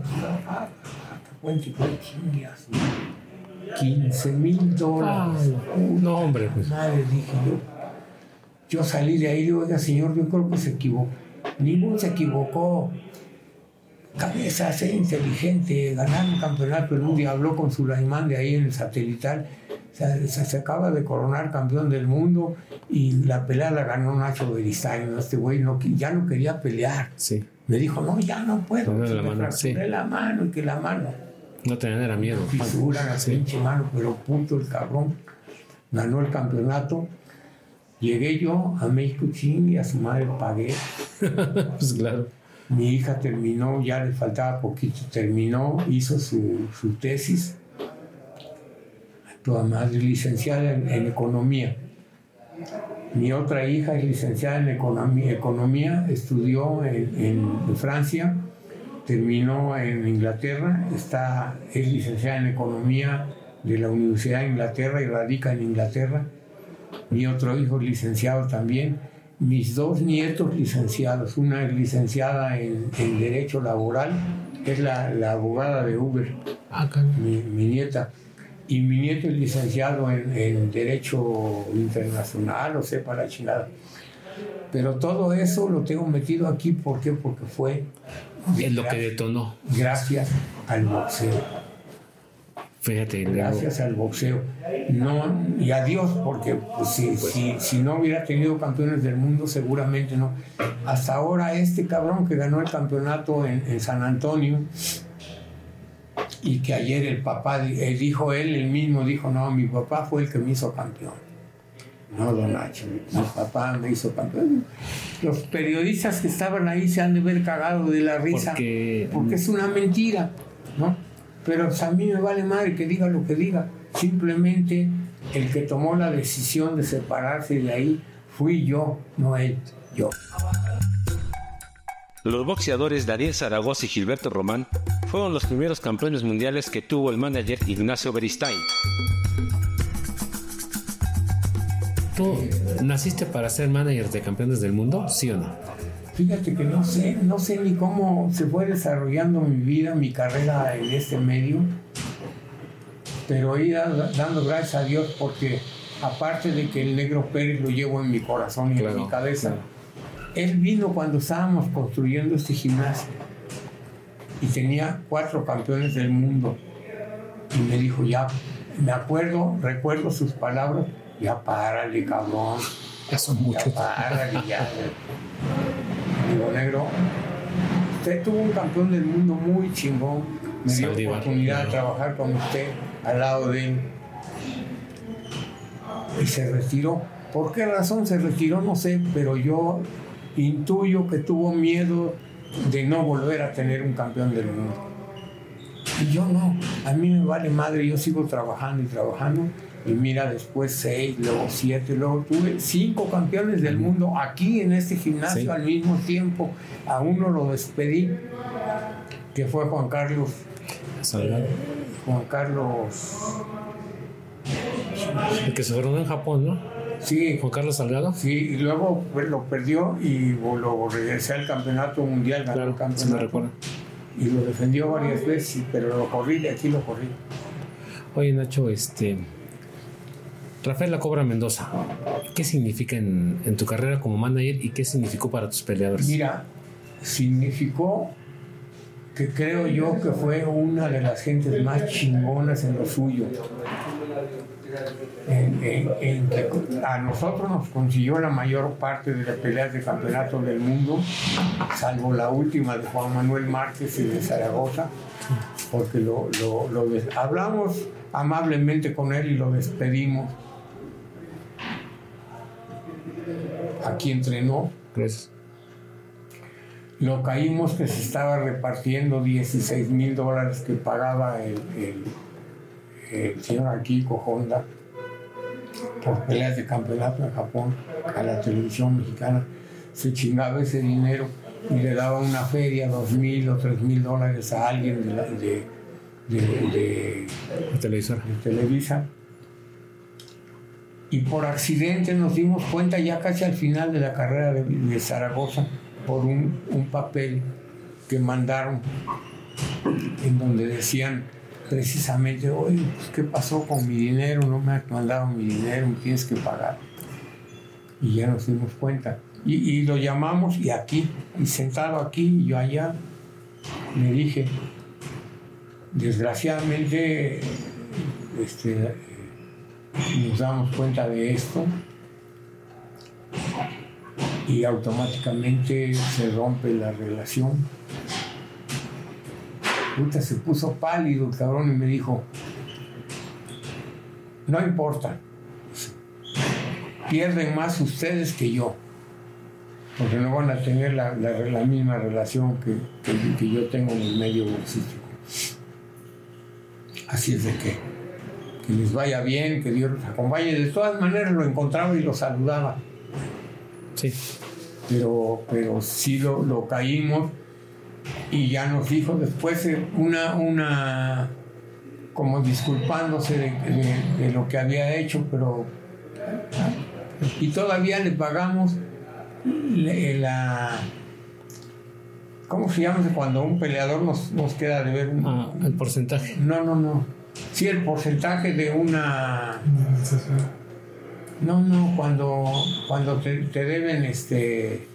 ah, cuente, cuente, 15 mil dólares. no, hombre. Pues. Madre, dije yo. Yo salí de ahí y digo, oiga, señor, yo creo que se equivocó. Ninguno se equivocó. Cabeza, ser inteligente, ganar un campeonato en un día. Habló con Sulaimán de ahí en el satelital. Se, se, acaba de coronar campeón del mundo y la pelea la ganó Nacho Beristain. Este güey no, ya no quería pelear. Sí. Me dijo, no, ya no puedo. la, mano, sí. la mano y que la mano. No tenía era miedo. Fisura la pinche mano, pero punto el cabrón. Ganó el campeonato. Llegué yo a México ching y a su madre pagué. pues claro. Mi hija terminó, ya le faltaba poquito, terminó, hizo su, su tesis. Toda madre licenciada en, economía. Mi otra hija es licenciada en economía, economía estudió en, en Francia terminó en Inglaterra, está, es licenciada en Economía de la Universidad de Inglaterra y radica en Inglaterra. Mi otro hijo es licenciado también. Mis dos nietos licenciados, una es licenciada en, Derecho Laboral, es la, abogada de Uber, ah, mi, nieta. Y mi nieto es licenciado en, Derecho Internacional, o sea, para chingada. Pero todo eso lo tengo metido aquí, ¿por qué? Porque fue es lo que detonó. Gracias al boxeo. Fíjate. Gracias al boxeo. No, y a Dios, porque pues, si, pues si, no hubiera tenido campeones del mundo, seguramente no. Hasta ahora este cabrón que ganó el campeonato en, San Antonio y que ayer el papá, dijo él, el mismo dijo, no, mi papá fue el que me hizo campeón. No, don Nacho, mi papá me hizo campeón. Los periodistas que estaban ahí se han de ver cagado de la risa porque, es una mentira, ¿no? Pero pues, a mí me vale madre que diga lo que diga. Simplemente el que tomó la decisión de separarse de ahí fui yo, no él, yo. Los boxeadores Daniel Zaragoza y Gilberto Román fueron los primeros campeones mundiales que tuvo el manager Ignacio Beristain. ¿Tú naciste para ser manager de campeones del mundo? ¿Sí o no? Fíjate que no sé, no sé ni cómo se fue desarrollando mi vida, mi carrera en este medio, pero he dando gracias a Dios porque aparte de que el negro Pérez lo llevo en mi corazón y en mi cabeza, él vino cuando estábamos construyendo este gimnasio y tenía cuatro campeones del mundo y me dijo ya, me acuerdo, recuerdo sus palabras, ya párale, cabrón. Ya son muchos. Ya párale, ya. Digo, negro, usted tuvo un campeón del mundo muy chingón. Me dio la oportunidad de trabajar con usted al lado de él. Y se retiró. ¿Por qué razón se retiró? No sé, pero yo intuyo que tuvo miedo de no volver a tener un campeón del mundo. Y yo no, a mí me vale madre, yo sigo trabajando y trabajando y mira, después seis, luego siete, luego tuve cinco campeones del mundo aquí en este gimnasio al mismo tiempo. A uno lo despedí, que fue Juan Carlos. Salgado. Juan Carlos. El que se formó en Japón, ¿no? Sí. Juan Carlos Salgado. Sí, y luego pues, lo perdió y lo regresé al campeonato mundial, ganó el campeonato. y lo defendió varias veces, pero lo corrí, de aquí lo corrí. Oye, Nacho, este Rafael La Cobra Mendoza, ¿qué significa en, tu carrera como manager y qué significó para tus peleadores? Mira, significó que creo yo que fue una de las gentes más chingonas en lo suyo. En, que a nosotros nos consiguió la mayor parte de las peleas de campeonato del mundo, salvo la última de Juan Manuel Márquez y de Zaragoza, porque lo, lo hablamos amablemente con él y lo despedimos aquí entrenó. Pues. Lo caímos que se estaba repartiendo 16 mil dólares que pagaba el, el, señor Akiko Honda por peleas de campeonato en Japón a la televisión mexicana. Se chingaba ese dinero y le daba una feria, dos mil o tres mil dólares a alguien de, la- de, de- Televisa. Y por accidente nos dimos cuenta ya casi al final de la carrera de, de Zaragoza por un, un papel que mandaron en donde decían precisamente, oye, pues, ¿qué pasó con mi dinero? No me has mandado mi dinero, me tienes que pagar. Y ya nos dimos cuenta. Y, lo llamamos y aquí, y sentado aquí, yo allá, le dije, desgraciadamente, este, nos damos cuenta de esto y automáticamente se rompe la relación. Puta, se puso pálido el cabrón y me dijo, no importa, pierden más ustedes que yo, porque no van a tener la, la- la misma relación que, que- que yo tengo en el medio bolsístico. Así es de que, que les vaya bien, que Dios los acompañe. De todas maneras lo encontraba y lo saludaba Sí. pero, pero sí lo, lo caímos y ya nos dijo después una, una como disculpándose de, de- de lo que había hecho, pero y todavía le pagamos la ¿cómo se llama cuando un peleador nos, nos queda de ver un- Ah, el porcentaje. no, no, no. Sí, el porcentaje de una. No, no, cuando, cuando te, te deben, este.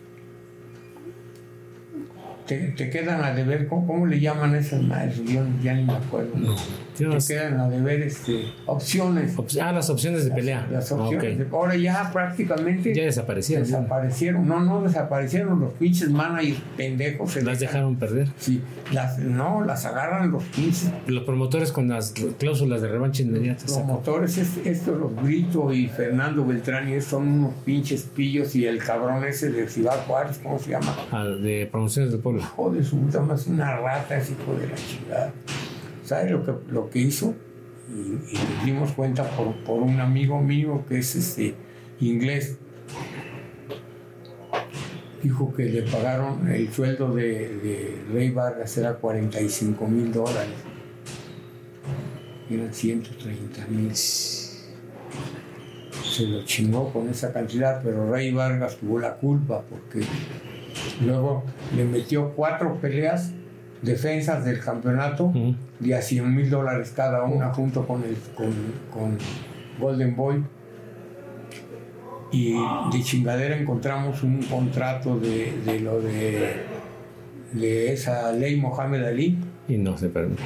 Te, te quedan a deber, ¿cómo, cómo le llaman esas madres? Yo ya ni me acuerdo. Te Tienes- quedan a deber este, opciones. op- Ah, las opciones de pelea. Las opciones. Ahora ya prácticamente Ya desaparecieron. desaparecieron. No, no desaparecieron los pinches managers pendejos. se Las dejaron perder. Sí, las, no, las agarran los pinches Los promotores con las cláusulas de revancha inmediata. Los sacan. motores, es, esto, los Brito y Fernando Beltrán, y estos son unos pinches pillos, y el cabrón ese de Ciudad Juárez, ¿cómo se llama? Ah, de promociones del pueblo. Joder, su puta es una rata ese hijo de la chingada. ¿Sabes lo que, lo que hizo? Y, y dimos cuenta por, por un amigo mío que es este inglés. Dijo que le pagaron el sueldo de, de Rey Vargas era 45 mil dólares. Eran 130 mil. Se lo chingó con esa cantidad, pero Rey Vargas tuvo la culpa porque luego le metió cuatro peleas, defensas del campeonato, de a 100 mil dólares cada una junto con, el, con, con Golden Boy. Y de chingadera encontramos un contrato de, de lo de, de esa ley Mohamed Ali. Y no se permite.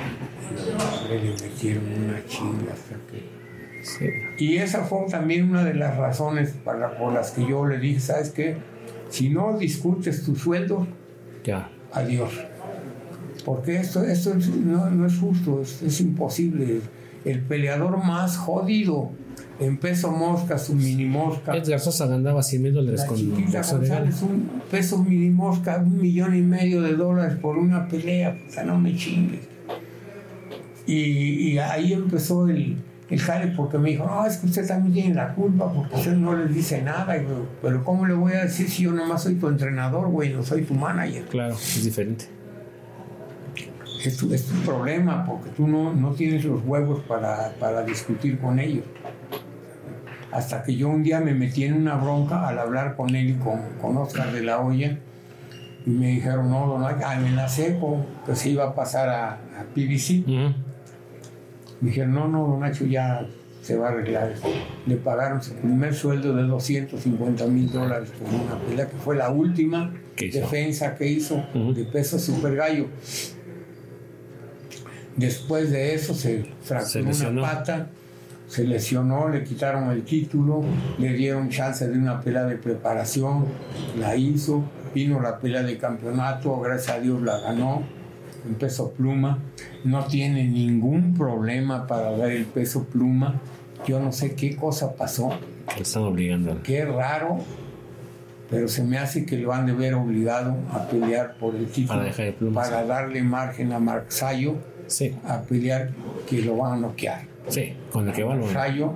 Le metieron una chinga hasta que... Sí. Y esa fue también una de las razones para, por las que yo le dije, ¿sabes qué? Si no discutes tu sueldo, Ya. adiós. Porque esto, esto es- no, no es justo, es, es imposible. El peleador más jodido en peso mosca, su mini mosca. Edgar Sosa ganaba 100 mil dólares La con chiquita. González, un peso mini mosca, un millón y medio de dólares por una pelea, puta, no me chingues. Y, y ahí empezó el, el jale porque me dijo, no, es que usted también tiene la culpa porque usted no les dice nada. Y pero ¿cómo le voy a decir si yo nomás soy tu entrenador, güey, no soy tu manager? Claro, es diferente. Es tu, es tu problema porque tú no, no tienes los huevos para, para discutir con ellos. Hasta que yo un día me metí en una bronca al hablar con él y con, con Oscar de la Hoya y me dijeron, no, don Ay, amenacé con que se iba a pasar a, a PBC. Ujú. Me dijeron, no, no, don Nacho ya se va a arreglar esto. Le pagaron su primer sueldo de 250 mil dólares por una pelea que fue la última defensa que hizo de peso super gallo. Después de eso se fracturó lesionó. una pata, se lesionó, le quitaron el título, le dieron chance de una pelea de preparación, la hizo, vino la pelea de campeonato, gracias a Dios la ganó en peso pluma, no tiene ningún problema para dar el peso pluma, yo no sé qué cosa pasó, están obligando. qué raro, pero se me hace que lo han de ver obligado a pelear por el título Para dejar de pluma, para darle margen a Mark Sayo Sí, a pelear que lo van a noquear. sí, con el que va lo Sayo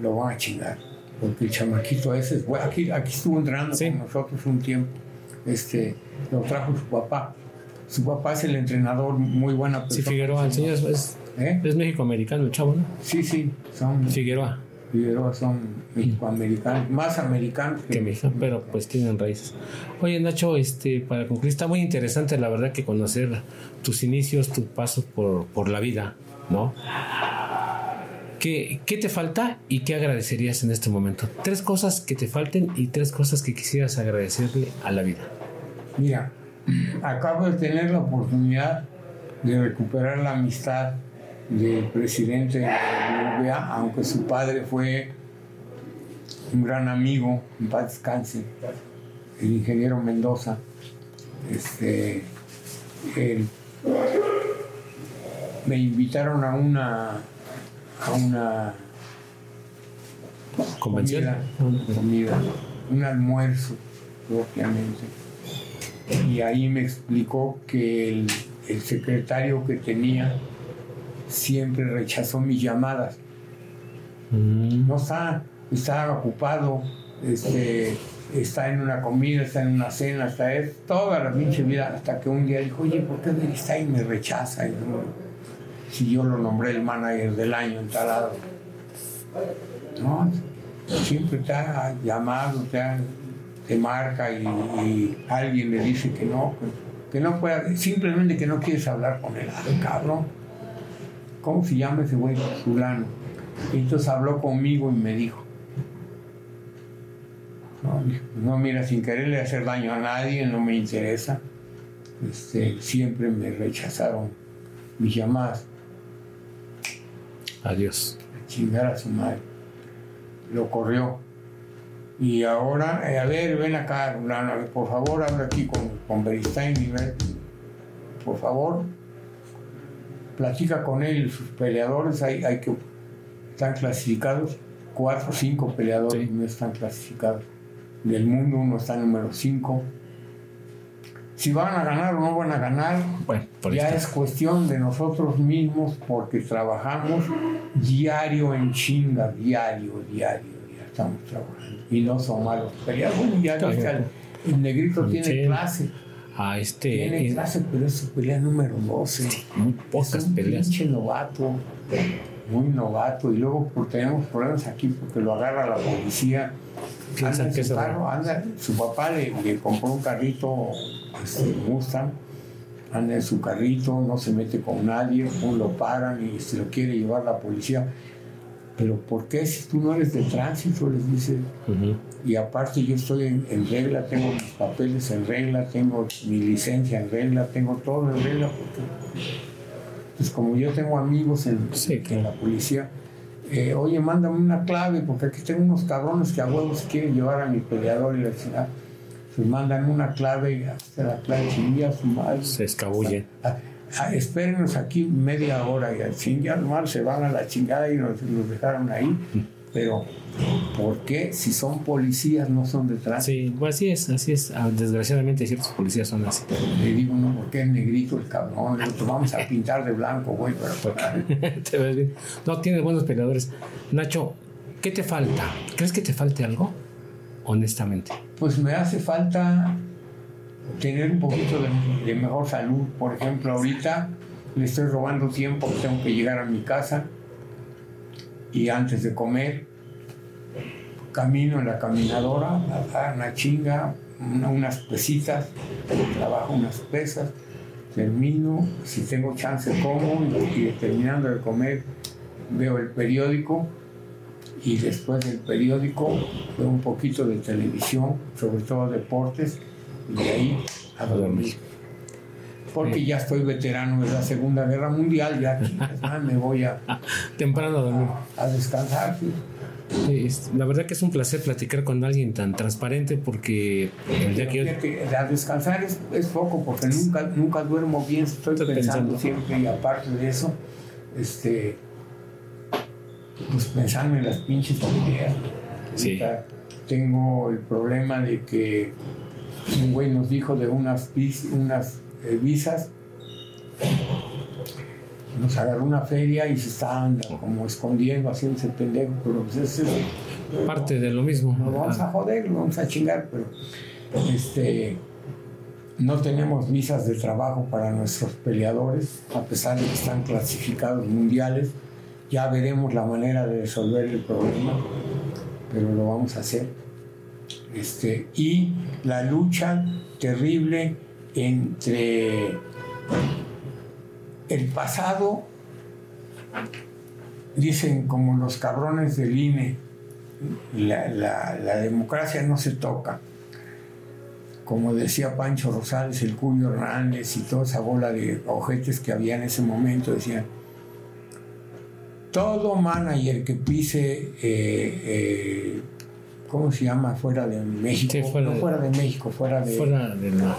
lo van a chingar, porque el chamaquito ese es bueno. Aquí, aquí estuvo entrenando Sí. con nosotros un tiempo. este, lo trajo su papá. Su papá es el entrenador, muy buena persona. Sí, Figueroa, el señor es, ¿Eh? es México-americano el chavo, ¿no? Sí, sí, son... Figueroa. Figueroa son mexicoamericanos, más americanos que, mexicanos, pero pues tienen raíces. Oye Nacho, este, para concluir, está muy interesante la verdad que conocer tus inicios, tus pasos por, por la vida, ¿no? ¿Qué, ¿Qué te falta y qué agradecerías en este momento? Tres cosas que te falten y tres cosas que quisieras agradecerle a la vida. Mira, acabo de tener la oportunidad de recuperar la amistad del presidente de la aunque su padre fue un gran amigo, en paz descanse, el ingeniero Mendoza. Este, me invitaron a una a una convención, comida, un almuerzo propiamente. Y ahí me explicó que el, el secretario que tenía siempre rechazó mis llamadas. Mm. No está, está ocupado, este, está en una comida, está en una cena, está es toda la pinche vida, hasta que un día dijo, oye, ¿por qué está y me rechaza? si yo lo nombré el manager del año en tal No, siempre ha llamado, te, te marca y, alguien le dice que no, que, no pueda, simplemente que no quieres hablar con él, cabrón ¿cómo se llama ese güey? Fulano. Y entonces habló conmigo y me dijo, no, mira, sin quererle hacer daño a nadie, no me interesa. Este, siempre me rechazaron mis llamadas. Adiós. A chingar a su madre. Lo corrió. Y ahora, eh, a ver, ven acá, por favor, habla aquí con, con Beristain y ven, por favor, platica con él, sus peleadores, hay, hay que están clasificados, cuatro o cinco peleadores no están clasificados. Del mundo uno está número cinco. Si van a ganar o no van a ganar, ya es cuestión de nosotros mismos porque trabajamos diario en chinga, diario, diario, ya estamos trabajando. Y no son malos peleadores. ya el, negrito tiene clase a este. Tiene eh, clase, pero es su pelea número 12. Muy pocas es un peleas. Pinche novato, muy novato. Y luego porque tenemos problemas aquí porque lo agarra la policía. Anda su carro, anda, su papá le, compró un carrito este, Mustang, anda en su carrito, no se mete con nadie, lo paran y se lo quiere llevar la policía pero ¿por qué si tú no eres de tránsito? Les dice. Y aparte yo estoy en, regla, tengo mis papeles en regla, tengo mi licencia en regla, tengo todo en regla. Porque, pues como yo tengo amigos en, la policía, eh, oye, mándame una clave, porque aquí tengo unos cabrones que a huevos quieren llevar a mi peleador y la ciudad. Se mandan una clave y hasta la clave su madre. Se escabulle. Espérenos aquí media hora y al fin ya mal se van a la chingada y nos, nos dejaron ahí. Pero, ¿por qué si son policías no son detrás? Sí, pues así es, así es. Ah, desgraciadamente ciertos policías son así. Le digo, no, porque es negrito el cabrón, lo vamos a pintar de blanco, güey, pero... te ves bien. No, tienes buenos peleadores. Nacho, ¿qué te falta? ¿Crees que te falte algo? Honestamente. Pues me hace falta tener un poquito de, mejor salud. Por ejemplo, ahorita le estoy robando tiempo, tengo que llegar a mi casa y antes de comer camino en la caminadora, a una chinga, unas pesitas, trabajo unas pesas, termino, si tengo chance como y, y terminando de comer veo el periódico y después del periódico veo un poquito de televisión, sobre todo deportes, y de ahí a dormir. Porque ya estoy veterano de la Segunda Guerra Mundial, ya me voy a... Temprano a dormir. A, descansar, la verdad que es un placer platicar con alguien tan transparente porque el día que, a descansar es, poco porque nunca, nunca duermo bien, estoy, pensando, siempre y aparte de eso, este, pues pensando en las pinches ideas. Tengo el problema de que un güey nos dijo de unas, unas eh, visas, nos agarró una feria y se estaban como escondiendo, haciéndose pendejo, pero pues es parte de lo mismo. Nos vamos a joder, nos vamos a chingar, pero este No tenemos visas de trabajo para nuestros peleadores, a pesar de que están clasificados mundiales. Ya veremos la manera de resolver el problema, pero lo vamos a hacer. Este, y la lucha terrible entre el pasado, dicen como los cabrones del INE, la, la democracia no se toca. Como decía Pancho Rosales, el Cuyo Hernández y toda esa bola de ojetes que había en ese momento, decían, todo manager que pise, eh, eh, ¿cómo se llama? Fuera de México. fuera, no de, fuera de México, fuera de... Fuera de la,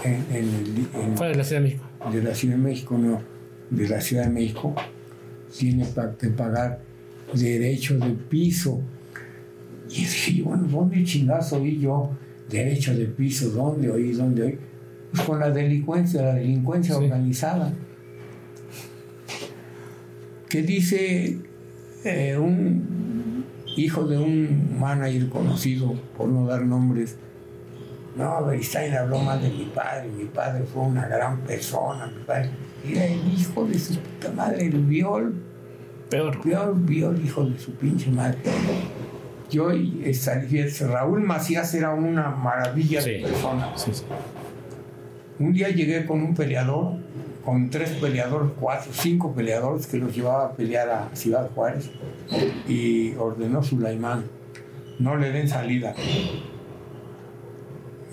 fuera de la Ciudad de México. De la Ciudad de México, no. De la Ciudad de México, tiene que pagar derecho de piso. Y dije, bueno, ¿dónde chingazo vi yo? derecho de piso, ¿dónde oí? ¿Dónde oí? Pues con la delincuencia, la delincuencia organizada. ¿Qué dice eh, un hijo de un manager conocido, por no dar nombres? No, Beristain habló mal de mi padre, mi padre fue una gran persona, mi padre era el hijo de su puta madre, el viol. Peor. Peor viol, hijo de su pinche madre yo y Raúl Macías era una maravilla de persona. Un día llegué con un peleador, con tres peleadores, cuatro, cinco peleadores que los llevaba a pelear a Ciudad Juárez y ordenó Sulaimán, no le den salida.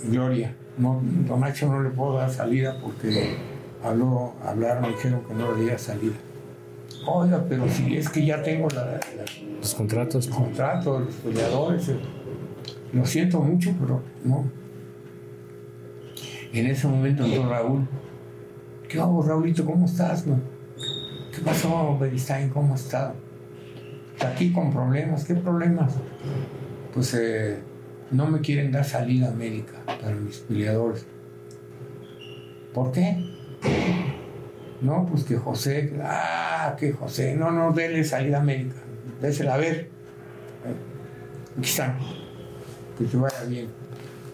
Gloria, no, don Nacho no le puedo dar salida porque habló, hablaron, dijeron que no le diera salida. Oiga, pero si es que ya tengo los contratos. Los contratos, los peleadores. Eh, lo siento mucho, pero no. En ese momento entró Raúl. ¿Qué hago, Raúlito? ¿Cómo estás? ¿Qué pasó, Beristain? ¿Cómo has estado? Aquí con problemas. ¿Qué problemas? Pues eh, no me quieren dar salida médica para mis peleadores. ¿Por qué? No, pues que José, ah, que José, no, no, déle salida médica, désela a ver. Aquí está, que te vaya bien.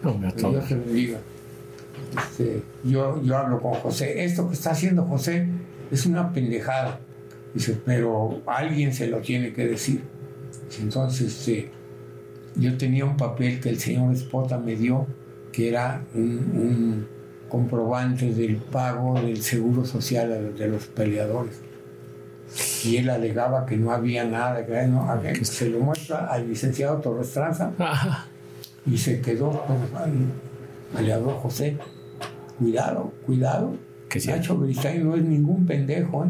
No, me que Dios te bendiga. Este, yo, yo hablo con José, esto que está haciendo José es una pendejada. Dice, pero alguien se lo tiene que decir. Entonces, este, yo tenía un papel que el señor Espota me dio, que era un comprobantes del pago del seguro social de los peleadores. Y él alegaba que no había nada, que no, se lo muestra al licenciado Torres Tranza y se quedó con el peleador José. Cuidado, cuidado. Que Nacho Beristain no es ningún pendejo. ¿eh?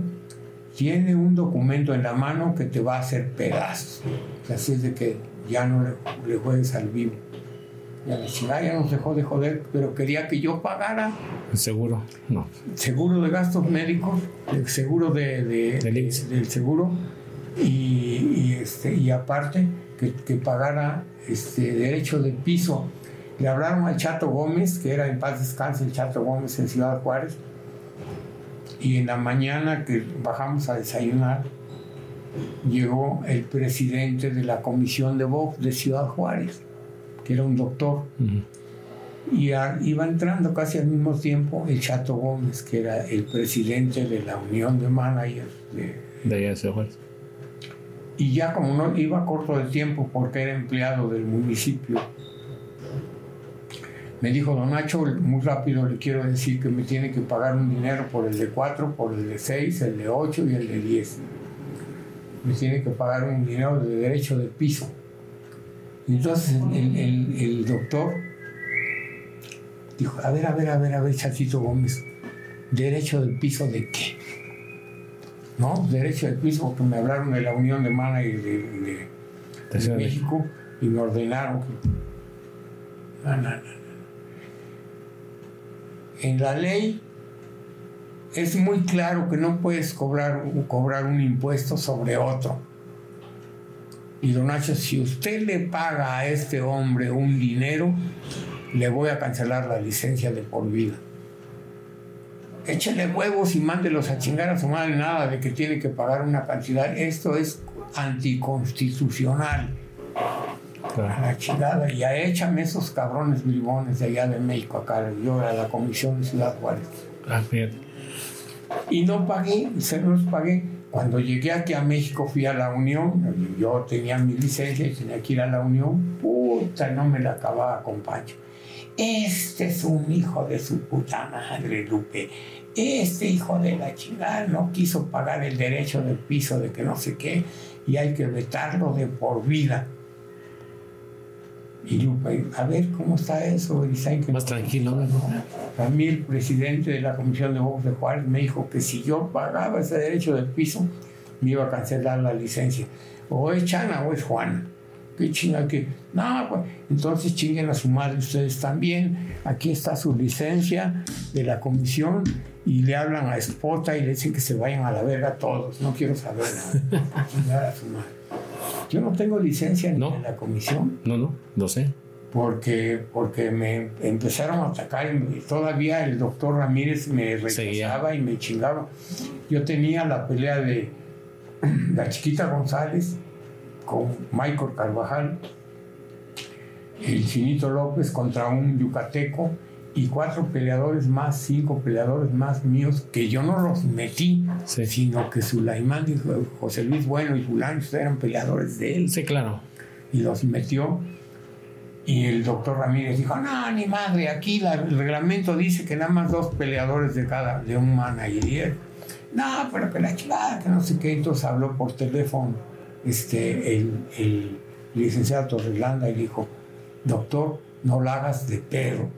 Tiene un documento en la mano que te va a hacer pedazos. Así es de que ya no le, le juegues al vivo. Ya la ya nos dejó de joder, pero quería que yo pagara. seguro? No. Seguro de gastos médicos, el seguro de, del seguro y, este, y aparte que, pagara este, derecho de piso. Le hablaron al Chato Gómez, que era en paz descanse el Chato Gómez en Ciudad Juárez, y en la mañana que bajamos a desayunar, llegó el presidente de la comisión de Vox de Ciudad Juárez que era un doctor. Y iba entrando casi al mismo tiempo el Chato Gómez, que era el presidente de la Unión de Managers de, de allá Y ya como no iba corto de tiempo porque era empleado del municipio, me dijo, don Nacho, muy rápido le quiero decir que me tiene que pagar un dinero por el de 4, por el de 6, el de 8 y el de 10. Me tiene que pagar un dinero de derecho de piso. Entonces el, doctor dijo, a ver, a ver, a ver, a ver, Chatito Gómez, ¿derecho del piso de qué? ¿No? Derecho del piso, porque me hablaron de la Unión de Managers de, de, México y me ordenaron que... No, no, no. En la ley es muy claro que no puedes cobrar, un impuesto sobre otro. Y don Nacho, si usted le paga a este hombre un dinero, le voy a cancelar la licencia de por vida. Échale huevos y mándelos a chingar a su madre nada de que tiene que pagar una cantidad. Esto es anticonstitucional. A la chingada. Y a échame esos cabrones bribones de allá de México acá. Yo a la comisión de Ciudad Juárez. Ah, y no pagué, se los pagué. Cuando llegué aquí a México fui a la Unión, yo tenía mi licencia y tenía que ir a la Unión, puta, no me la acababa con Pancho. Este es un hijo de su puta madre, Lupe. Este hijo de la chingada no quiso pagar el derecho del piso de que no sé qué y hay que vetarlo de por vida. Y Lupe, a ver cómo está eso. Y Más tranquilo, ¿no? A mí el presidente de la Comisión de Voz de Juárez me dijo que si yo pagaba ese derecho del piso, me iba a cancelar la licencia. O es Chana o es Juana. ¿Qué chinga que? No, pues, entonces chinguen a su madre ustedes también. Aquí está su licencia de la comisión y le hablan a Espota y le dicen que se vayan a la verga todos. No quiero saber nada. a su madre. Yo no tengo licencia ni de la comisión. No, no, no sé. Porque, porque me empezaron a atacar y todavía el doctor Ramírez me rechazaba y me chingaba. Yo tenía la pelea de la chiquita González con Michael Carvajal, el Chinito López contra un yucateco y cuatro peleadores más, cinco peleadores más míos, que yo no los metí, sino que Sulaimán y José Luis Bueno y Fulano eran peleadores de él. Sí, claro. Y los metió. Y el doctor Ramírez dijo, no, ni madre, aquí el reglamento dice que nada más dos peleadores de cada, de un manager. No, pero que la chingada, que no sé qué. Entonces habló por teléfono este, el, el licenciado Torrelanda y dijo, doctor, no la hagas de perro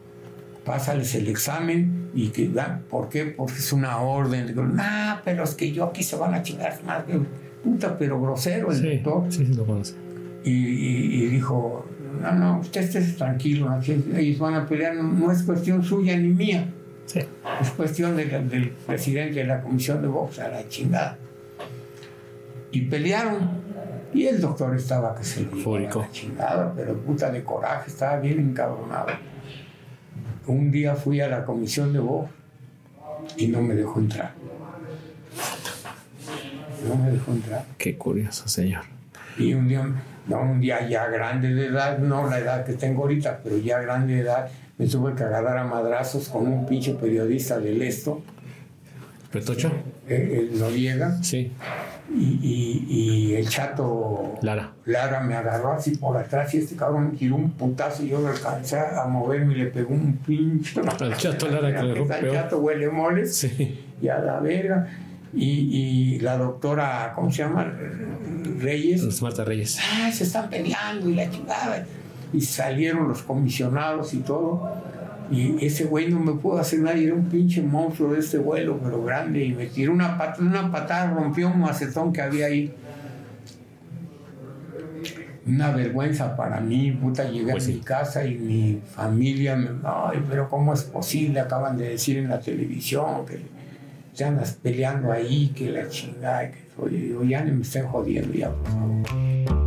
pásales el examen y que dan, ¿por qué? Porque es una orden. Digo, nah, pero es que yo aquí se van a chingar más puta, pero grosero el doctor. Sí, sí, lo conoce. Y, y, dijo, no, no, usted esté tranquilo, ellos van a pelear, no, es cuestión suya ni mía. Sí. Es cuestión del presidente de la comisión de box, a la chingada. Y pelearon. Y el doctor estaba que se le la chingada, pero puta de coraje, estaba bien encabronado un día fui a la comisión de voz y no me dejó entrar. No me dejó entrar. Qué curioso, señor. Y un día, no, un día ya grande de edad, no la edad que tengo ahorita, pero ya grande de edad, me tuve que agarrar a madrazos con un pinche periodista del esto. ¿Petocho? El, el Noriega. Sí y, y, el chato Lara. Lara me agarró así por atrás y este cabrón me tiró un putazo y yo me alcancé a moverme y le pegó un pinche. El chato Lara que le rompió. El chato huele moles sí. y a la verga. Y, y, la doctora, ¿cómo se llama? Reyes. Marta Reyes. Ah, se están peleando y la chingada. Y salieron los comisionados y todo y ese güey no me pudo hacer nada, era un pinche monstruo de este vuelo, pero grande, y me tiró una patada, una patada, rompió un macetón que había ahí. Una vergüenza para mí, puta, llegué a mi casa y mi familia me, ay, pero ¿cómo es posible? Acaban de decir en la televisión que te andas peleando ahí, que la chingada, que oye, ya no me estén jodiendo ya, por favor.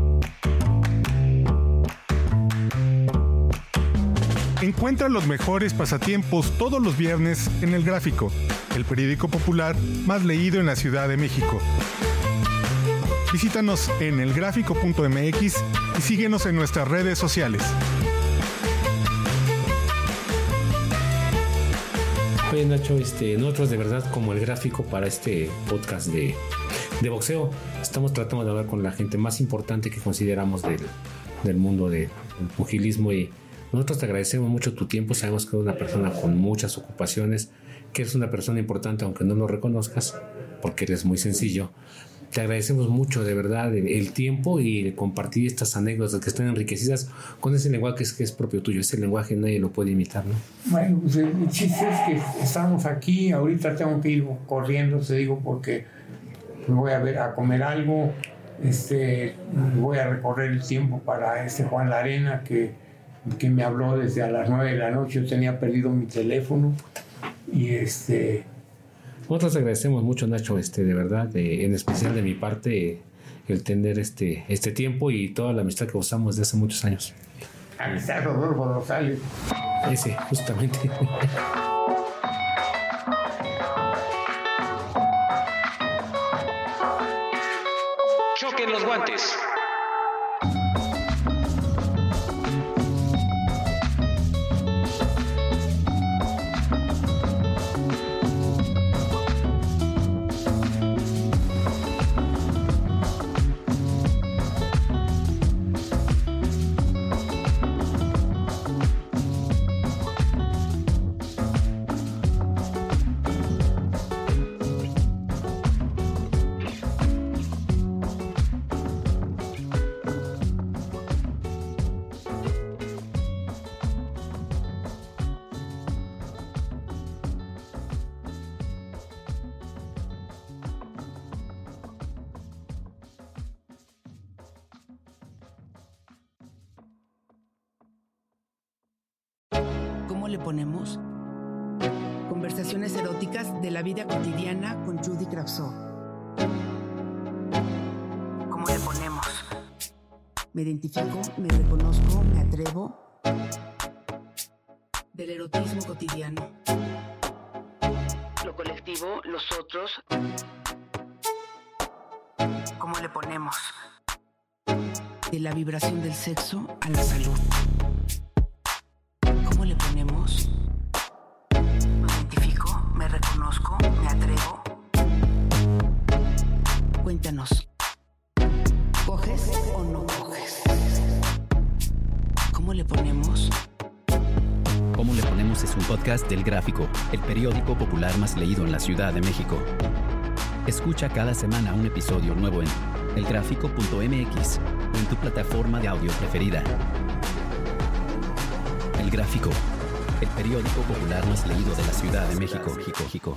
Encuentra los mejores pasatiempos todos los viernes en El Gráfico, el periódico popular más leído en la Ciudad de México. Visítanos en elgráfico.mx y síguenos en nuestras redes sociales. Oye Nacho, este, nosotros de verdad como el gráfico para este podcast de, boxeo, estamos tratando de hablar con la gente más importante que consideramos del, del mundo del pugilismo y nosotros te agradecemos mucho tu tiempo, sabemos que eres una persona con muchas ocupaciones, que eres una persona importante aunque no lo reconozcas, porque eres muy sencillo. Te agradecemos mucho de verdad el, tiempo y compartir estas anécdotas que están enriquecidas con ese lenguaje que es, que es propio tuyo. Ese lenguaje nadie lo puede imitar, ¿no? Bueno, pues el chiste es que estamos aquí, ahorita tengo que ir corriendo, te digo, porque voy a ver a comer algo, este, voy a recorrer el tiempo para este Juan La Arena que que me habló desde a las 9 de la noche, yo tenía perdido mi teléfono y este... Nosotros agradecemos mucho Nacho, este, de verdad, en especial de mi parte, el tener este, este tiempo y toda la amistad que usamos desde hace muchos años. Amistad Rodolfo Rosales. Ese, justamente. Choquen los guantes. Ponemos? Conversaciones eróticas de la vida cotidiana con Judy Kravsov. ¿Cómo le ponemos? Me identifico, me reconozco, me atrevo. Del erotismo cotidiano. Lo colectivo, los otros. ¿Cómo le ponemos? De la vibración del sexo a la salud. ¿Cómo le ponemos? Me identifico, me reconozco, me atrevo. Cuéntanos. ¿Coges o no coges? ¿Cómo le ponemos? ¿Cómo le ponemos? Es un podcast del Gráfico, el periódico popular más leído en la Ciudad de México. Escucha cada semana un episodio nuevo en elgráfico.mx o en tu plataforma de audio preferida. El Gráfico, el periódico popular más leído de la Ciudad de México. México.